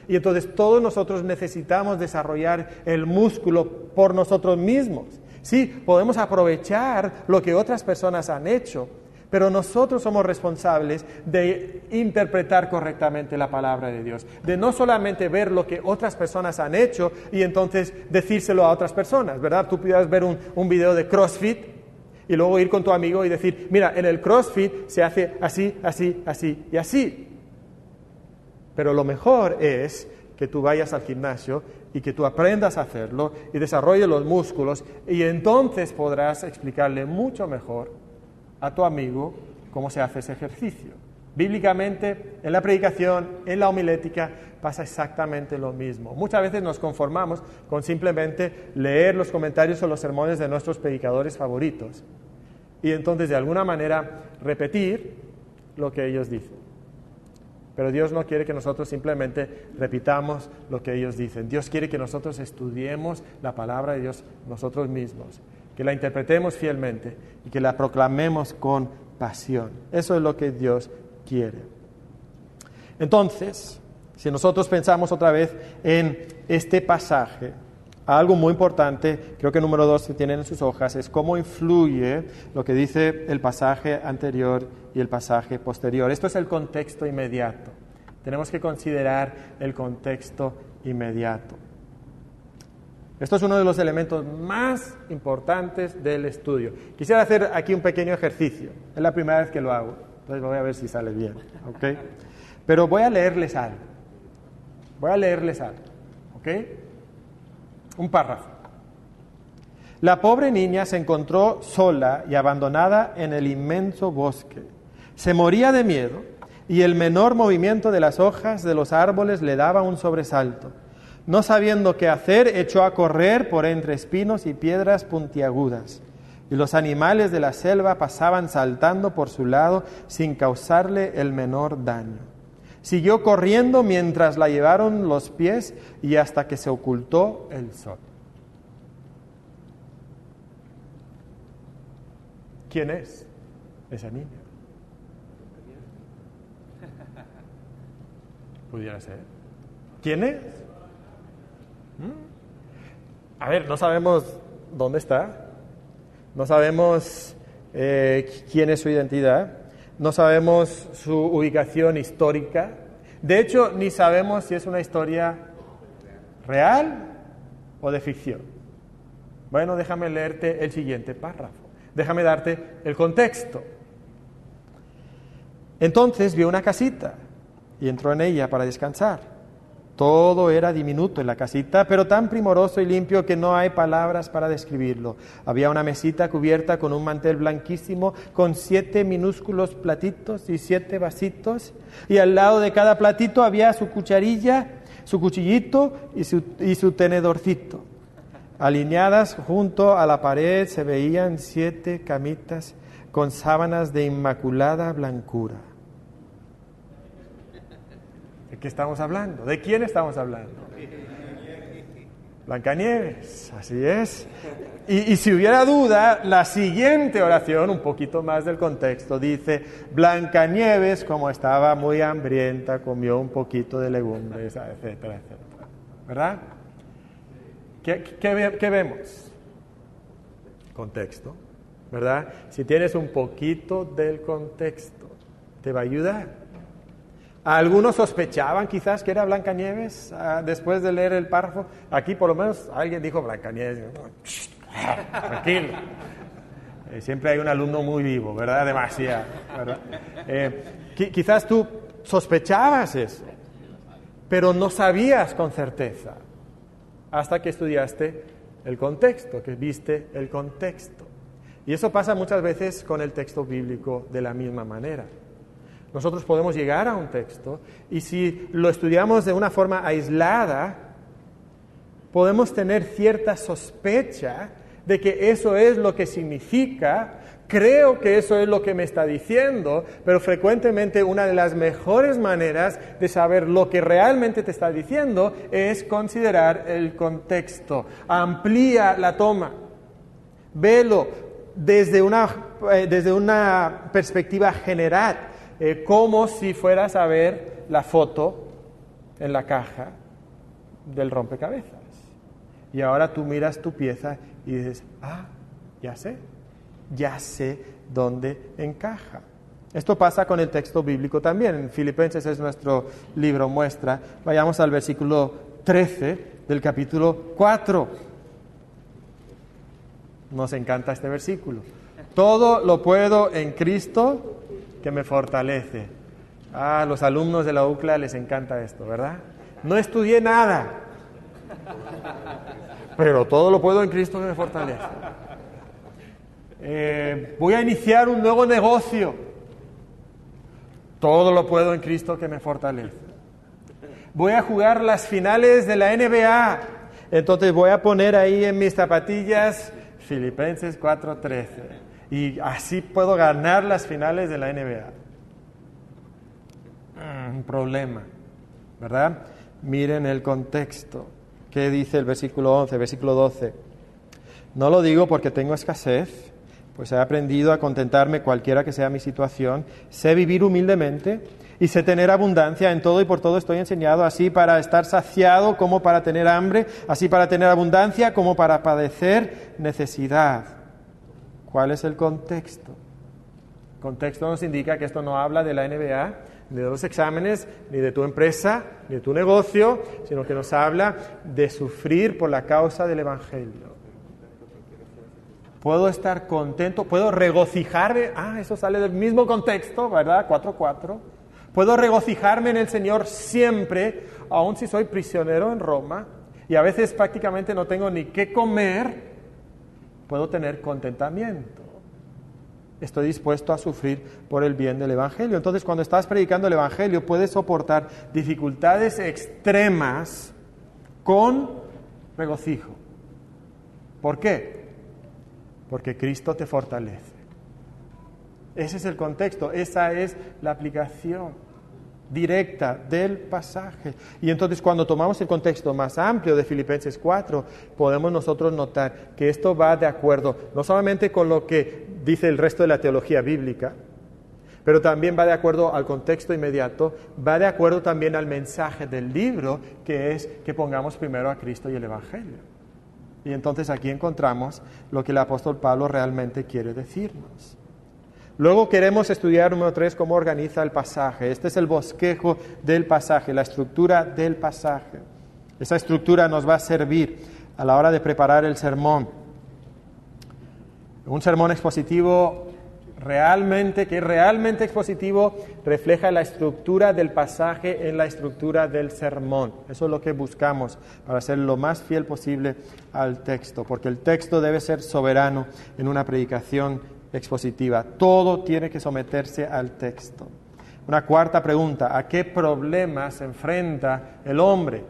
Y entonces todos nosotros necesitamos desarrollar el músculo por nosotros mismos. Sí, podemos aprovechar lo que otras personas han hecho, pero nosotros somos responsables de interpretar correctamente la palabra de Dios, de no solamente ver lo que otras personas han hecho y entonces decírselo a otras personas, ¿verdad? Tú pudieras ver un, un video de CrossFit y luego ir con tu amigo y decir, mira, en el CrossFit se hace así, así, así y así. Pero lo mejor es que tú vayas al gimnasio y que tú aprendas a hacerlo y desarrolles los músculos y entonces podrás explicarle mucho mejor a tu amigo cómo se hace ese ejercicio. Bíblicamente, en la predicación, en la homilética, pasa exactamente lo mismo. Muchas veces nos conformamos con simplemente leer los comentarios o los sermones de nuestros predicadores favoritos y entonces de alguna manera repetir lo que ellos dicen. Pero Dios no quiere que nosotros simplemente repitamos lo que ellos dicen. Dios quiere que nosotros estudiemos la palabra de Dios nosotros mismos, que la interpretemos fielmente y que la proclamemos con pasión. Eso es lo que Dios quiere. Entonces, si nosotros pensamos otra vez en este pasaje, algo muy importante, creo que número dos que tienen en sus hojas, es cómo influye lo que dice el pasaje anterior y el pasaje posterior. Esto es el contexto inmediato. Tenemos que considerar el contexto inmediato. Esto es uno de los elementos más importantes del estudio. Quisiera hacer aquí un pequeño ejercicio. Es la primera vez que lo hago, entonces voy a ver si sale bien. ¿ok? Pero voy a leerles algo. Voy a leerles algo. ¿Ok? Un párrafo. La pobre niña se encontró sola y abandonada en el inmenso bosque. Se moría de miedo y el menor movimiento de las hojas de los árboles le daba un sobresalto. No sabiendo qué hacer, echó a correr por entre espinos y piedras puntiagudas. Y los animales de la selva pasaban saltando por su lado sin causarle el menor daño. Siguió corriendo mientras la llevaron los pies y hasta que se ocultó el sol. ¿Quién es esa niña? Pudiera ser. ¿Quién es? A ver, no sabemos dónde está, no sabemos eh, quién es su identidad, no sabemos su ubicación histórica, de hecho ni sabemos si es una historia real o de ficción. Bueno, déjame leerte el siguiente párrafo, déjame darte el contexto. Entonces vio una casita y entró en ella para descansar. Todo era diminuto en la casita, pero tan primoroso y limpio que no hay palabras para describirlo. Había una mesita cubierta con un mantel blanquísimo, con siete minúsculos platitos y siete vasitos, y al lado de cada platito había su cucharilla, su cuchillito y su, y su tenedorcito. Alineadas junto a la pared se veían siete camitas con sábanas de inmaculada blancura. ¿De qué estamos hablando? ¿De quién estamos hablando? Blancanieves, así es. Y, si hubiera duda, la siguiente oración, un poquito más del contexto, dice, Blancanieves, como estaba muy hambrienta, comió un poquito de legumbres, etcétera, etcétera. ¿Verdad? ¿Qué, qué vemos? Contexto, ¿verdad? Si tienes un poquito del contexto, te va a ayudar. Algunos sospechaban quizás que era Blancanieves ah, después de leer el párrafo. Aquí por lo menos alguien dijo Blancanieves. Tranquilo. Eh, siempre hay un alumno muy vivo, ¿verdad? Demasiado. Eh, quizás tú sospechabas eso, pero no sabías con certeza hasta que estudiaste el contexto, que viste el contexto. Y eso pasa muchas veces con el texto bíblico de la misma manera. Nosotros podemos llegar a un texto y si lo estudiamos de una forma aislada, podemos tener cierta sospecha de que eso es lo que significa, creo que eso es lo que me está diciendo, pero frecuentemente una de las mejores maneras de saber lo que realmente te está diciendo es considerar el contexto. Amplía la toma, velo desde una, eh, desde una perspectiva general eh, como si fueras a ver la foto en la caja del rompecabezas. Y ahora tú miras tu pieza y dices, ah, ya sé, ya sé dónde encaja. Esto pasa con el texto bíblico también. En Filipenses es nuestro libro muestra. Vayamos al versículo 13 del capítulo 4. Nos encanta este versículo. Todo lo puedo en Cristo que me fortalece. Ah, a los alumnos de la UCLA les encanta esto, ¿verdad? No estudié nada, pero todo lo puedo en Cristo que me fortalece. Eh, voy a iniciar un nuevo negocio. Todo lo puedo en Cristo que me fortalece. Voy a jugar las finales de la NBA. Entonces voy a poner ahí en mis zapatillas Filipenses 4:13 y así puedo ganar las finales de la NBA. Mm, un problema, ¿verdad? Miren el contexto. ¿Qué dice el versículo 11, versículo 12? No lo digo porque tengo escasez, pues he aprendido a contentarme cualquiera que sea mi situación, sé vivir humildemente y sé tener abundancia en todo y por todo estoy enseñado, así para estar saciado como para tener hambre, así para tener abundancia como para padecer necesidad. ¿Cuál es el contexto? El contexto nos indica que esto no habla de la NBA, ni de los exámenes, ni de tu empresa, ni de tu negocio, sino que nos habla de sufrir por la causa del Evangelio. Puedo estar contento, puedo regocijarme. Ah, eso sale del mismo contexto, ¿verdad? 4.4. Puedo regocijarme en el Señor siempre, aun si soy prisionero en Roma y a veces prácticamente no tengo ni qué comer, puedo tener contentamiento. Estoy dispuesto a sufrir por el bien del Evangelio. Entonces, cuando estás predicando el Evangelio, puedes soportar dificultades extremas con regocijo. ¿Por qué? porque Cristo te fortalece. Ese es el contexto, esa es la aplicación directa del pasaje. Y entonces cuando tomamos el contexto más amplio de Filipenses 4, podemos nosotros notar que esto va de acuerdo no solamente con lo que dice el resto de la teología bíblica, pero también va de acuerdo al contexto inmediato, va de acuerdo también al mensaje del libro, que es que pongamos primero a Cristo y el Evangelio. Y entonces aquí encontramos lo que el apóstol Pablo realmente quiere decirnos. Luego queremos estudiar, número tres, cómo organiza el pasaje. Este es el bosquejo del pasaje, la estructura del pasaje. Esa estructura nos va a servir a la hora de preparar el sermón. Un sermón expositivo realmente, que es realmente expositivo, refleja la estructura del pasaje en la estructura del sermón. Eso es lo que buscamos para ser lo más fiel posible al texto, porque el texto debe ser soberano en una predicación expositiva. Todo tiene que someterse al texto. Una cuarta pregunta, ¿a qué problemas se enfrenta el hombre?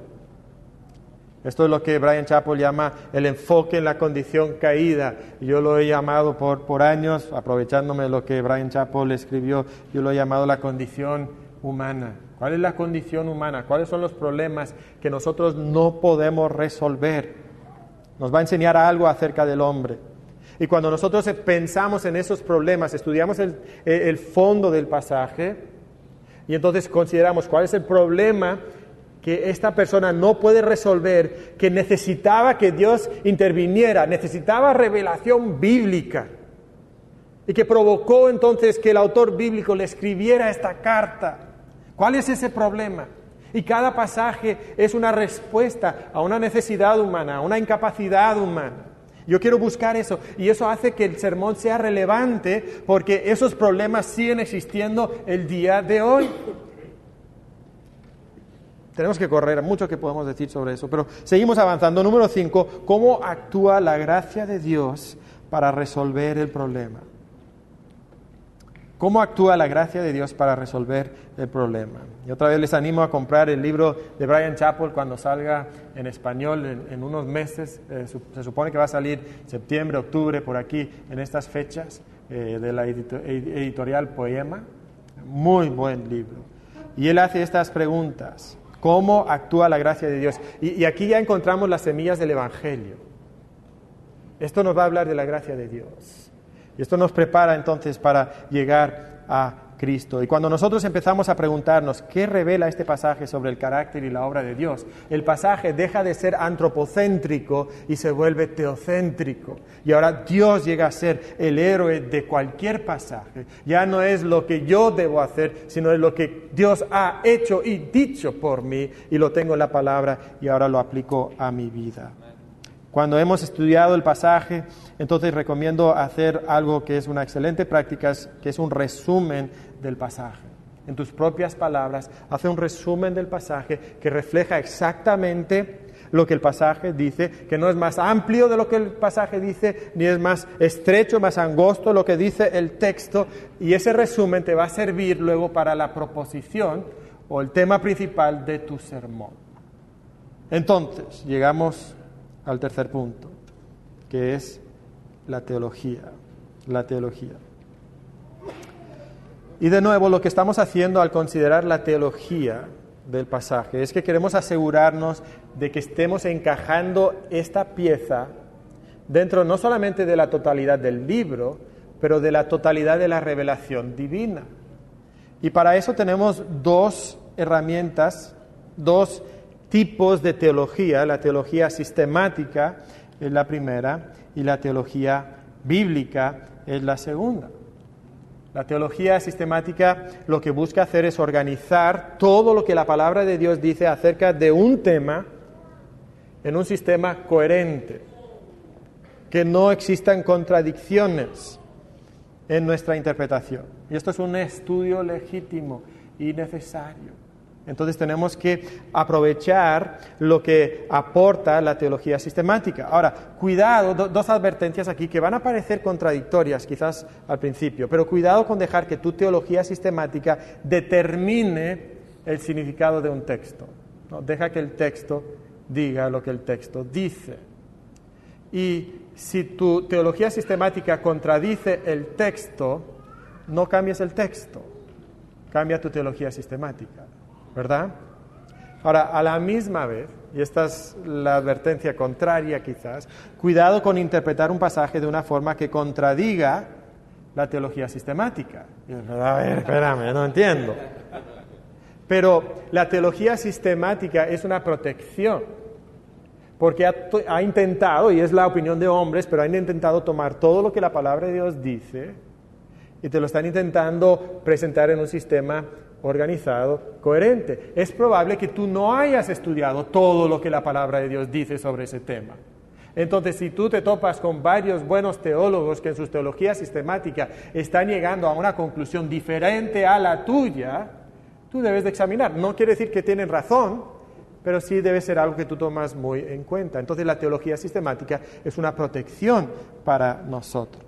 Esto es lo que Brian Chappell llama el enfoque en la condición caída. Yo lo he llamado por, por años, aprovechándome de lo que Brian Chappell escribió, yo lo he llamado la condición humana. ¿Cuál es la condición humana? ¿Cuáles son los problemas que nosotros no podemos resolver? Nos va a enseñar algo acerca del hombre. Y cuando nosotros pensamos en esos problemas, estudiamos el, el fondo del pasaje y entonces consideramos cuál es el problema que esta persona no puede resolver, que necesitaba que Dios interviniera, necesitaba revelación bíblica y que provocó entonces que el autor bíblico le escribiera esta carta. ¿Cuál es ese problema? Y cada pasaje es una respuesta a una necesidad humana, a una incapacidad humana. Yo quiero buscar eso y eso hace que el sermón sea relevante porque esos problemas siguen existiendo el día de hoy. Tenemos que correr, mucho que podemos decir sobre eso, pero seguimos avanzando. Número 5, ¿cómo actúa la gracia de Dios para resolver el problema? ¿Cómo actúa la gracia de Dios para resolver el problema? Y otra vez les animo a comprar el libro de Brian Chappell cuando salga en español en, unos meses. Eh, se supone que va a salir septiembre, octubre, por aquí, en estas fechas, eh, de la editorial Poema. Muy buen libro. Y él hace estas preguntas cómo actúa la gracia de Dios. Y, aquí ya encontramos las semillas del Evangelio. Esto nos va a hablar de la gracia de Dios. Y esto nos prepara entonces para llegar a Y cuando nosotros empezamos a preguntarnos qué revela este pasaje sobre el carácter y la obra de Dios, el pasaje deja de ser antropocéntrico y se vuelve teocéntrico. Y ahora Dios llega a ser el héroe de cualquier pasaje. Ya no es lo que yo debo hacer, sino es lo que Dios ha hecho y dicho por mí y lo tengo en la palabra y ahora lo aplico a mi vida. Cuando hemos estudiado el pasaje, entonces recomiendo hacer algo que es una excelente práctica, que es un resumen del pasaje. En tus propias palabras, hace un resumen del pasaje que refleja exactamente lo que el pasaje dice, que no es más amplio de lo que el pasaje dice, ni es más estrecho, más angosto lo que dice el texto, y ese resumen te va a servir luego para la proposición o el tema principal de tu sermón. Entonces, llegamos al tercer punto, que es la teología. La teología. Y de nuevo, lo que estamos haciendo al considerar la teología del pasaje es que queremos asegurarnos de que estemos encajando esta pieza dentro no solamente de la totalidad del libro, pero de la totalidad de la revelación divina. Y para eso tenemos dos herramientas, dos tipos de teología. La teología sistemática es la primera y la teología bíblica es la segunda. La teología sistemática lo que busca hacer es organizar todo lo que la palabra de Dios dice acerca de un tema en un sistema coherente, que no existan contradicciones en nuestra interpretación. Y esto es un estudio legítimo y necesario. Entonces tenemos que aprovechar lo que aporta la teología sistemática. Ahora, cuidado, dos advertencias aquí que van a parecer contradictorias quizás al principio, pero cuidado con dejar que tu teología sistemática determine el significado de un texto. ¿no? Deja que el texto diga lo que el texto dice. Y si tu teología sistemática contradice el texto, no cambies el texto, cambia tu teología sistemática. ¿Verdad? Ahora, a la misma vez, y esta es la advertencia contraria quizás, cuidado con interpretar un pasaje de una forma que contradiga la teología sistemática. A ver, espérame, no entiendo. Pero la teología sistemática es una protección, porque ha, intentado, y es la opinión de hombres, pero han intentado tomar todo lo que la palabra de Dios dice y te lo están intentando presentar en un sistema organizado, coherente. Es probable que tú no hayas estudiado todo lo que la palabra de Dios dice sobre ese tema. Entonces, si tú te topas con varios buenos teólogos que en su teología sistemática están llegando a una conclusión diferente a la tuya, tú debes de examinar. No quiere decir que tienen razón, pero sí debe ser algo que tú tomas muy en cuenta. Entonces, la teología sistemática es una protección para nosotros.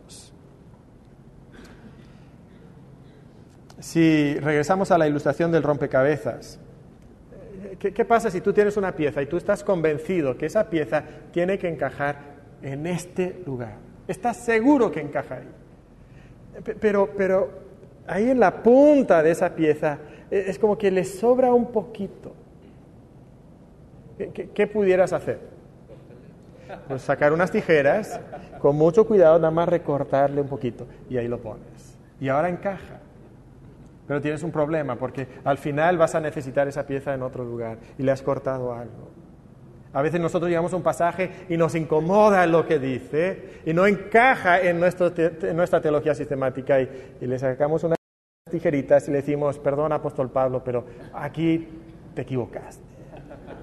Si regresamos a la ilustración del rompecabezas, ¿qué, pasa si tú tienes una pieza y tú estás convencido que esa pieza tiene que encajar en este lugar? Estás seguro que encaja ahí. Pero, pero ahí en la punta de esa pieza e, es como que le sobra un poquito. ¿Qué, qué pudieras hacer? Pues sacar unas tijeras, con mucho cuidado, nada más recortarle un poquito y ahí lo pones. Y ahora encaja. Pero tienes un problema porque al final vas a necesitar esa pieza en otro lugar y le has cortado algo. A veces nosotros llegamos a un pasaje y nos incomoda lo que dice y no encaja en, nuestra teología sistemática y, le sacamos unas tijeritas y le decimos, perdón apóstol Pablo, pero aquí te equivocaste.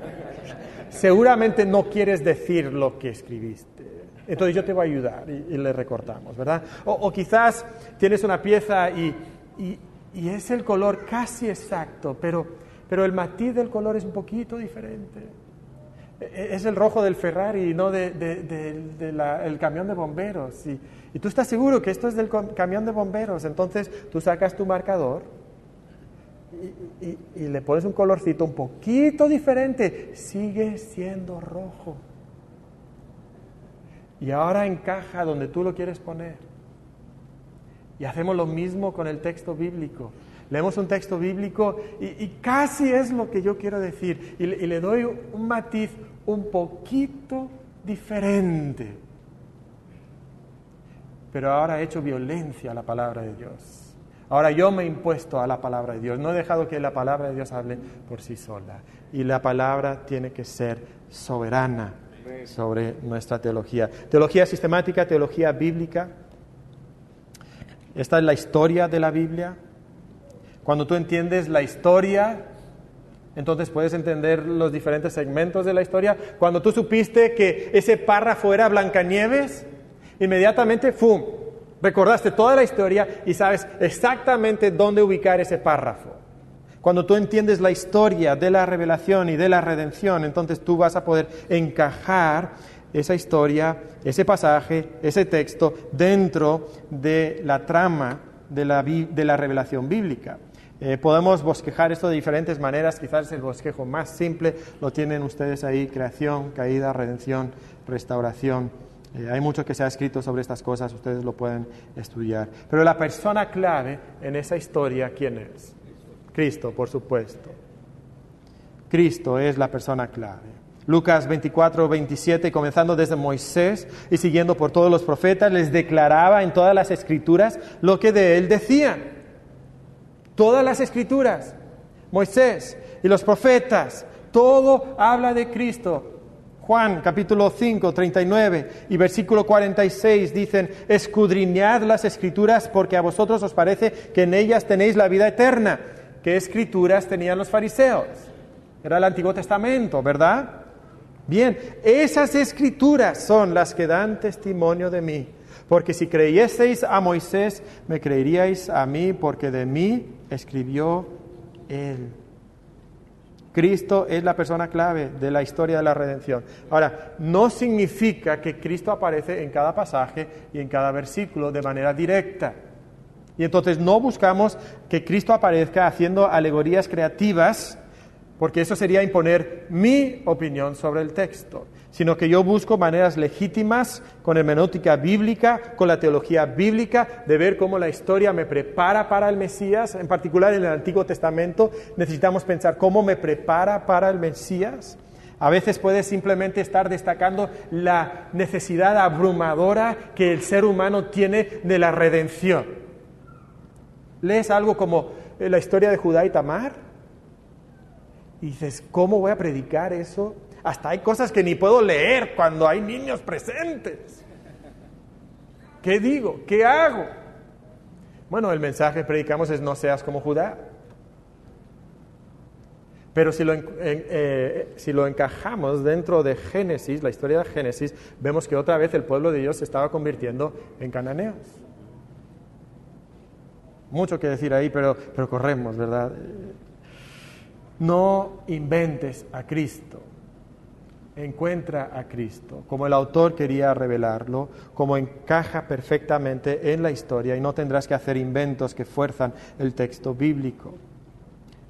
Seguramente no quieres decir lo que escribiste. Entonces yo te voy a ayudar y, le recortamos, ¿verdad? O, quizás tienes una pieza y y es el color casi exacto, pero, pero el matiz del color es un poquito diferente. E, e, es el rojo del Ferrari, no del de, camión de bomberos. Y, y, tú estás seguro que esto es del camión de bomberos. Entonces tú sacas tu marcador y, y le pones un colorcito un poquito diferente. Sigue siendo rojo. Y ahora encaja donde tú lo quieres poner. Y hacemos lo mismo con el texto bíblico. Leemos un texto bíblico y, casi es lo que yo quiero decir. Y, le doy un matiz un poquito diferente. Pero ahora he hecho violencia a la palabra de Dios. Ahora yo me he impuesto a la palabra de Dios. No he dejado que la palabra de Dios hable por sí sola. Y la palabra tiene que ser soberana sobre nuestra teología. Teología sistemática, teología bíblica. Esta es la historia de la Biblia. Cuando tú entiendes la historia, entonces puedes entender los diferentes segmentos de la historia. Cuando tú supiste que ese párrafo era Blancanieves, inmediatamente, ¡fum! Recordaste toda la historia y sabes exactamente dónde ubicar ese párrafo. Cuando tú entiendes la historia de la revelación y de la redención, entonces tú vas a poder encajar esa historia, ese pasaje, ese texto dentro de la trama de la, de la revelación bíblica. Eh, podemos bosquejar esto de diferentes maneras, quizás el bosquejo más simple lo tienen ustedes ahí, creación, caída, redención, restauración. Eh, hay mucho que se ha escrito sobre estas cosas, ustedes lo pueden estudiar. Pero la persona clave en esa historia, ¿quién es? Cristo, por supuesto. Cristo es la persona clave. Lucas 24, 27, comenzando desde Moisés y siguiendo por todos los profetas, les declaraba en todas las escrituras lo que de él decían. Todas las escrituras, Moisés y los profetas, todo habla de Cristo. Juan capítulo 5, 39 y versículo 46 dicen, escudriñad las escrituras porque a vosotros os parece que en ellas tenéis la vida eterna. ¿Qué escrituras tenían los fariseos? Era el Antiguo Testamento, ¿verdad? Bien, esas escrituras son las que dan testimonio de mí. Porque si creyeseis a Moisés, me creeríais a mí, porque de mí escribió él. Cristo es la persona clave de la historia de la redención. Ahora, no significa que Cristo aparece en cada pasaje y en cada versículo de manera directa. Y entonces no buscamos que Cristo aparezca haciendo alegorías creativas, porque eso sería imponer mi opinión sobre el texto sino que yo busco maneras legítimas con hermenéutica bíblica, con la teología bíblica, de ver cómo la historia me prepara para el Mesías, en particular en el Antiguo Testamento necesitamos pensar cómo me prepara para el Mesías. A veces puede simplemente estar destacando la necesidad abrumadora que el ser humano tiene de la redención. Lees algo como eh, la historia de Judá y Tamar dices, ¿cómo voy a predicar eso hasta hay cosas que ni puedo leer cuando hay niños presentes. ¿Qué digo? ¿Qué hago? Bueno, el mensaje que predicamos es no seas como Judá. Pero si lo, eh, si lo, encajamos dentro de Génesis, la historia de Génesis, vemos que otra vez el pueblo de Dios se estaba convirtiendo en cananeos. Mucho que decir ahí, pero, pero corremos, ¿verdad? No inventes a Cristo encuentra a Cristo, como el autor quería revelarlo, como encaja perfectamente en la historia y no tendrás que hacer inventos que fuerzan el texto bíblico.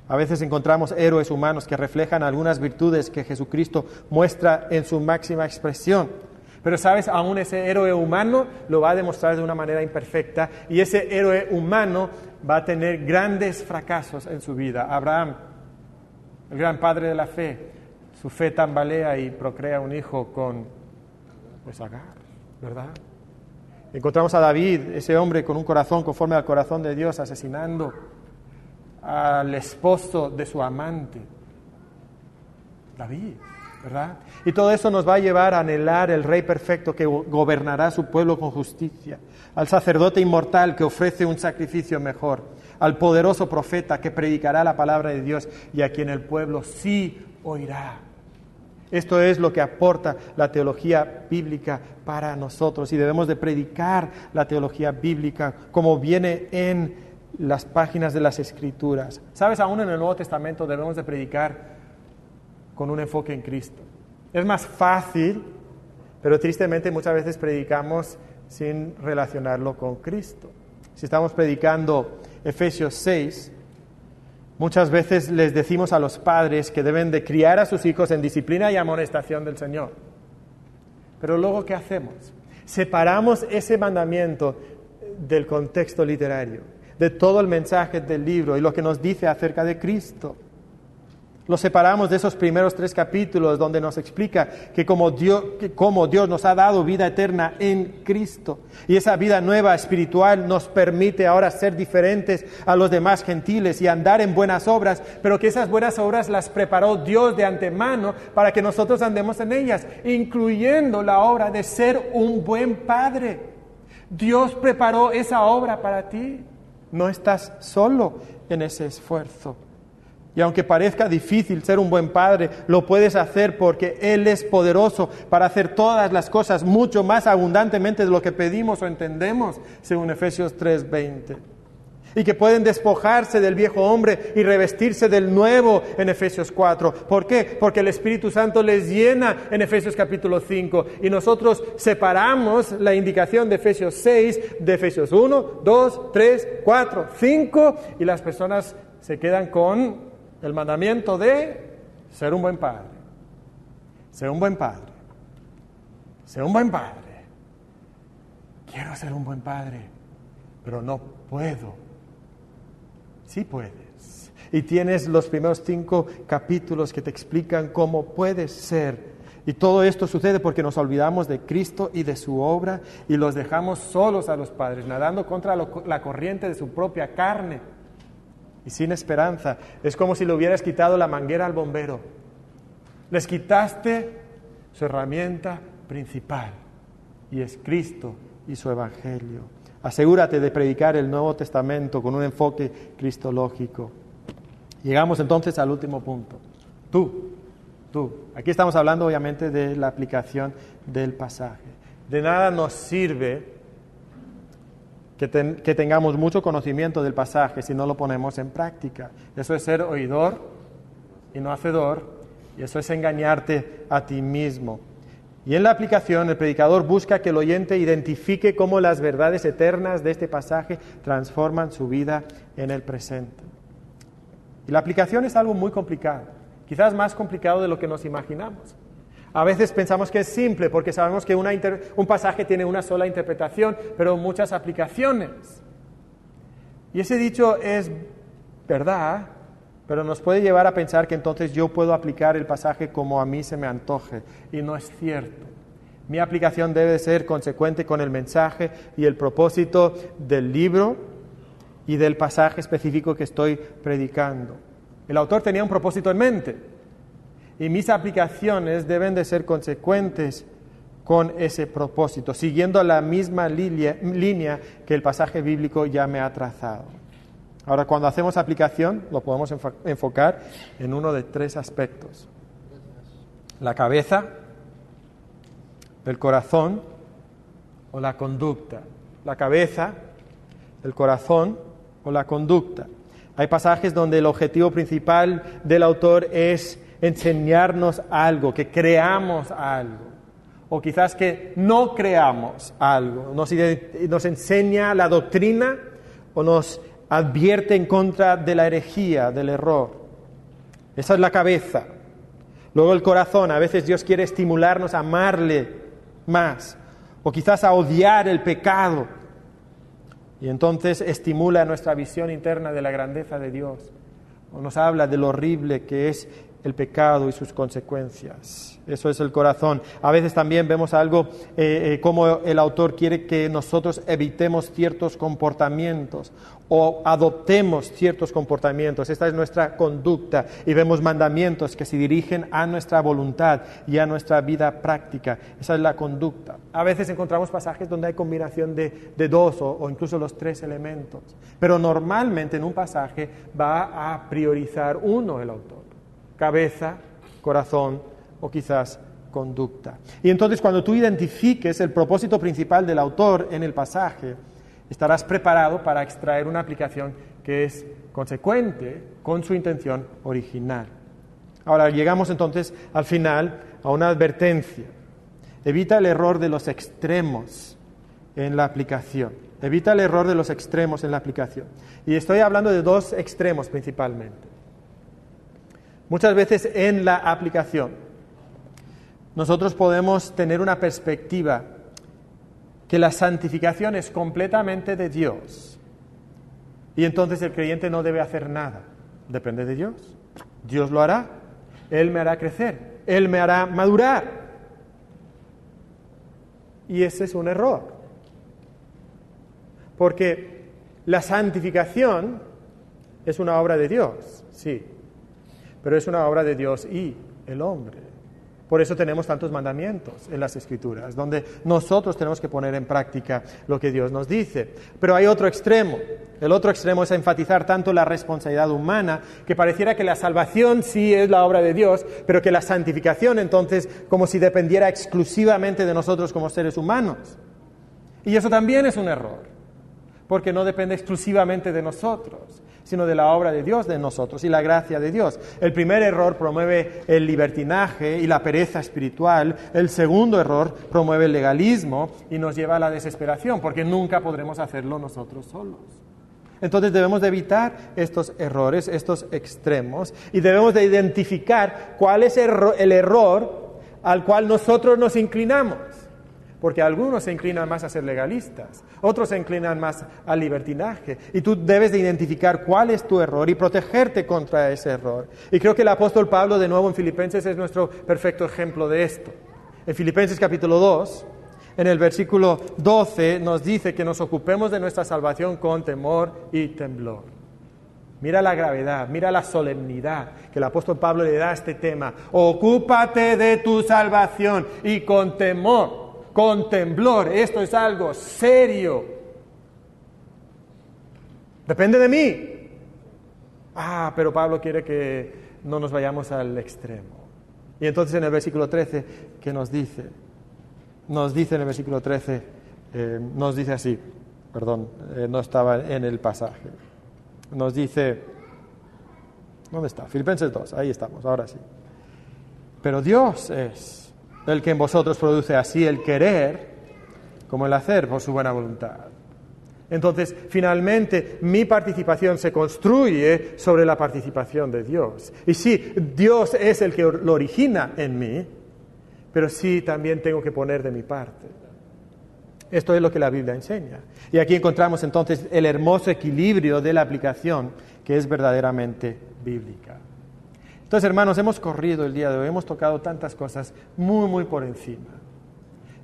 A veces encontramos héroes humanos que reflejan algunas virtudes que Jesucristo muestra en su máxima expresión. Pero sabes, aún ese héroe humano lo va a demostrar de una manera imperfecta y ese héroe humano va a tener grandes fracasos en su vida. Abraham, el gran padre de la fe, su fe tambalea y procrea un hijo con, pues Agar, ¿verdad? Encontramos a David, ese hombre con un corazón conforme al corazón de Dios, asesinando al esposo de su amante. David, ¿verdad? Y todo eso nos va a llevar a anhelar el Rey perfecto que gobernará su pueblo con justicia, al sacerdote inmortal que ofrece un sacrificio mejor, al poderoso profeta que predicará la palabra de Dios y a quien el pueblo sí oirá. Esto es lo que aporta la teología bíblica para nosotros y debemos de predicar la teología bíblica como viene en las páginas de las escrituras. Sabes, aún en el Nuevo Testamento debemos de predicar con un enfoque en Cristo. Es más fácil, pero tristemente muchas veces predicamos sin relacionarlo con Cristo. Si estamos predicando Efesios 6, Muchas veces les decimos a los padres que deben de criar a sus hijos en disciplina y amonestación del Señor. Pero luego, ¿qué hacemos? Separamos ese mandamiento del contexto literario, de todo el mensaje del libro y lo que nos dice acerca de Cristo. Lo separamos de esos primeros tres capítulos donde nos explica que como, Dios, Dios nos ha dado vida eterna en Cristo y esa vida nueva espiritual nos permite ahora ser diferentes a los demás gentiles y andar en buenas obras, pero que esas buenas obras las preparó Dios de antemano para que nosotros andemos en ellas, incluyendo la obra de ser un buen padre. Dios preparó esa obra para ti. No estás solo en ese esfuerzo. Y aunque parezca difícil ser un buen padre, lo puedes hacer porque Él es poderoso para hacer todas las cosas mucho más abundantemente de lo que pedimos o entendemos, según Efesios 3:20. Y que pueden despojarse del viejo hombre y revestirse del nuevo en Efesios 4. ¿Por qué? Porque el Espíritu Santo les llena en Efesios capítulo 5. Y nosotros separamos la indicación de Efesios 6 de Efesios 1, 2, 3, 4, 5. Y las personas se quedan con el mandamiento de ser un buen padre. Ser un buen padre. Ser un buen padre. Quiero ser un buen padre, pero no puedo. Sí puedes. Y tienes los primeros cinco capítulos que te explican cómo puedes ser. Y todo esto sucede porque nos olvidamos de Cristo y de su obra y los dejamos solos a los padres, nadando contra la corriente de su propia carne y sin esperanza. Es como si le hubieras quitado la manguera al bombero. Les quitaste su herramienta principal y es Cristo y su Evangelio. Asegúrate de predicar el Nuevo Testamento con un enfoque cristológico. Llegamos entonces al último punto. Tú, tú. Aquí estamos hablando obviamente de la aplicación del pasaje. De nada nos sirve que, tengamos mucho conocimiento del pasaje si no lo ponemos en práctica. Eso es ser oidor y no hacedor, y eso es engañarte a ti mismo. Y en la aplicación el predicador busca que el oyente identifique cómo las verdades eternas de este pasaje transforman su vida en el presente. Y la aplicación es algo muy complicado, quizás más complicado de lo que nos imaginamos. A veces pensamos que es simple porque sabemos que un pasaje tiene una sola interpretación, pero muchas aplicaciones. Y ese dicho es verdad, pero nos puede llevar a pensar que entonces yo puedo aplicar el pasaje como a mí se me antoje. Y no es cierto. Mi aplicación debe ser consecuente con el mensaje y el propósito del libro y del pasaje específico que estoy predicando. El autor tenía un propósito en mente y mis aplicaciones deben de ser consecuentes con ese propósito, siguiendo la misma línea que el pasaje bíblico ya me ha trazado. Ahora, cuando hacemos aplicación, lo podemos enfocar en uno de tres aspectos. La cabeza, el corazón o la conducta. La cabeza, el corazón o la conducta. Hay pasajes donde el objetivo principal del autor es enseñarnos algo, que creamos algo, o quizás que no creamos algo. Nos, nos enseña la doctrina o nos advierte en contra de la herejía, del error. Esa es la cabeza. Luego el corazón, a veces Dios quiere estimularnos a amarle más, o quizás a odiar el pecado. Y entonces estimula nuestra visión interna de la grandeza de Dios, o nos habla de lo horrible que es el pecado y sus consecuencias. Eso es el corazón. A veces también vemos algo eh, eh, como el autor quiere que nosotros evitemos ciertos comportamientos o adoptemos ciertos comportamientos. Esta es nuestra conducta y vemos mandamientos que se dirigen a nuestra voluntad y a nuestra vida práctica. Esa es la conducta. A veces encontramos pasajes donde hay combinación de, dos o, o incluso los tres elementos, pero normalmente en un pasaje va a priorizar uno el autor cabeza, corazón o quizás conducta. Y entonces cuando tú identifiques el propósito principal del autor en el pasaje, estarás preparado para extraer una aplicación que es consecuente con su intención original. Ahora llegamos entonces al final a una advertencia. Evita el error de los extremos en la aplicación. Evita el error de los extremos en la aplicación. Y estoy hablando de dos extremos principalmente. Muchas veces en la aplicación nosotros podemos tener una perspectiva que la santificación es completamente de Dios. Y entonces el creyente no debe hacer nada. Depende de Dios. Dios lo hará. Él me hará crecer. Él me hará madurar. Y ese es un error. Porque la santificación es una obra de Dios, sí pero es una obra de Dios y el hombre. Por eso tenemos tantos mandamientos en las Escrituras, donde nosotros tenemos que poner en práctica lo que Dios nos dice. Pero hay otro extremo. El otro extremo es enfatizar tanto la responsabilidad humana, que pareciera que la salvación sí es la obra de Dios, pero que la santificación entonces como si dependiera exclusivamente de nosotros como seres humanos. Y eso también es un error, porque no depende exclusivamente de nosotros sino de la obra de Dios de nosotros y la gracia de Dios. El primer error promueve el libertinaje y la pereza espiritual. El segundo error promueve el legalismo y nos lleva a la desesperación, porque nunca podremos hacerlo nosotros solos. Entonces debemos de evitar estos errores, estos extremos, y debemos de identificar cuál es el error al cual nosotros nos inclinamos. Porque algunos se inclinan más a ser legalistas, otros se inclinan más al libertinaje, y tú debes de identificar cuál es tu error y protegerte contra ese error. Y creo que el apóstol Pablo, de nuevo en Filipenses, es nuestro perfecto ejemplo de esto. En Filipenses capítulo 2, en el versículo 12, nos dice que nos ocupemos de nuestra salvación con temor y temblor. Mira la gravedad, mira la solemnidad que el apóstol Pablo le da a este tema. Ocúpate de tu salvación y con temor, con temblor. Esto es algo serio. Depende de mí. Ah, pero Pablo quiere que no nos vayamos al extremo. Y entonces en el versículo 13, ¿qué nos dice? Nos dice en el versículo 13, eh, nos dice así, perdón, eh, no estaba en el pasaje nos dice, ¿dónde está? Filipenses 2, ahí estamos, ahora sí. Pero Dios es el que en vosotros produce así el querer como el hacer por su buena voluntad. Entonces, finalmente, mi participación se construye sobre la participación de Dios. Y sí, Dios es el que lo origina en mí, pero sí también tengo que poner de mi parte. Esto es lo que la Biblia enseña. Y aquí encontramos entonces el hermoso equilibrio de la aplicación que es verdaderamente bíblica. Entonces, hermanos, hemos corrido el día de hoy, hemos tocado tantas cosas muy, muy por encima.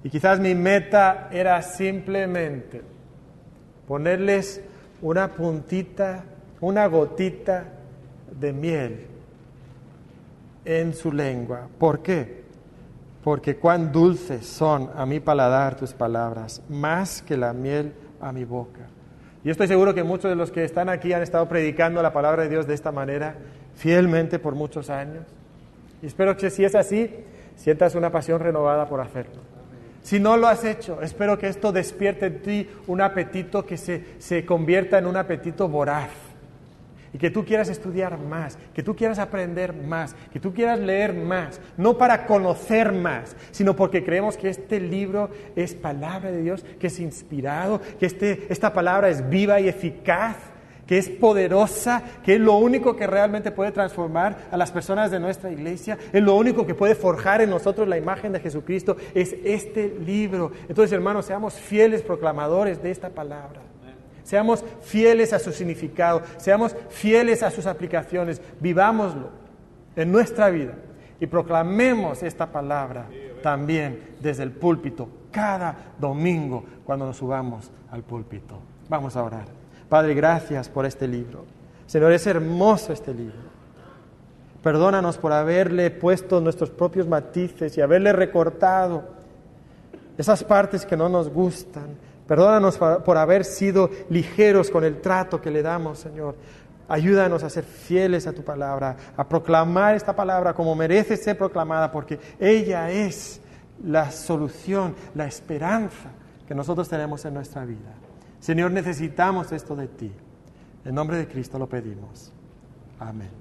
Y quizás mi meta era simplemente ponerles una puntita, una gotita de miel en su lengua. ¿Por qué? porque cuán dulces son a mi paladar tus palabras, más que la miel a mi boca. Y estoy seguro que muchos de los que están aquí han estado predicando la palabra de Dios de esta manera fielmente por muchos años. Y espero que si es así, sientas una pasión renovada por hacerlo. Si no lo has hecho, espero que esto despierte en ti un apetito que se, se convierta en un apetito voraz y que tú quieras estudiar más, que tú quieras aprender más, que tú quieras leer más, no para conocer más, sino porque creemos que este libro es palabra de Dios, que es inspirado, que este, esta palabra es viva y eficaz, que es poderosa, que es lo único que realmente puede transformar a las personas de nuestra iglesia, es lo único que puede forjar en nosotros la imagen de Jesucristo, es este libro. Entonces, hermanos, seamos fieles proclamadores de esta palabra. Seamos fieles a su significado, seamos fieles a sus aplicaciones, vivámoslo en nuestra vida y proclamemos esta palabra también desde el púlpito cada domingo cuando nos subamos al púlpito. Vamos a orar. Padre, gracias por este libro. Señor, es hermoso este libro. Perdónanos por haberle puesto nuestros propios matices y haberle recortado esas partes que no nos gustan Perdónanos por haber sido ligeros con el trato que le damos, Señor. Ayúdanos a ser fieles a tu palabra, a proclamar esta palabra como merece ser proclamada, porque ella es la solución, la esperanza que nosotros tenemos en nuestra vida. Señor, necesitamos esto de ti. En nombre de Cristo lo pedimos. Amén.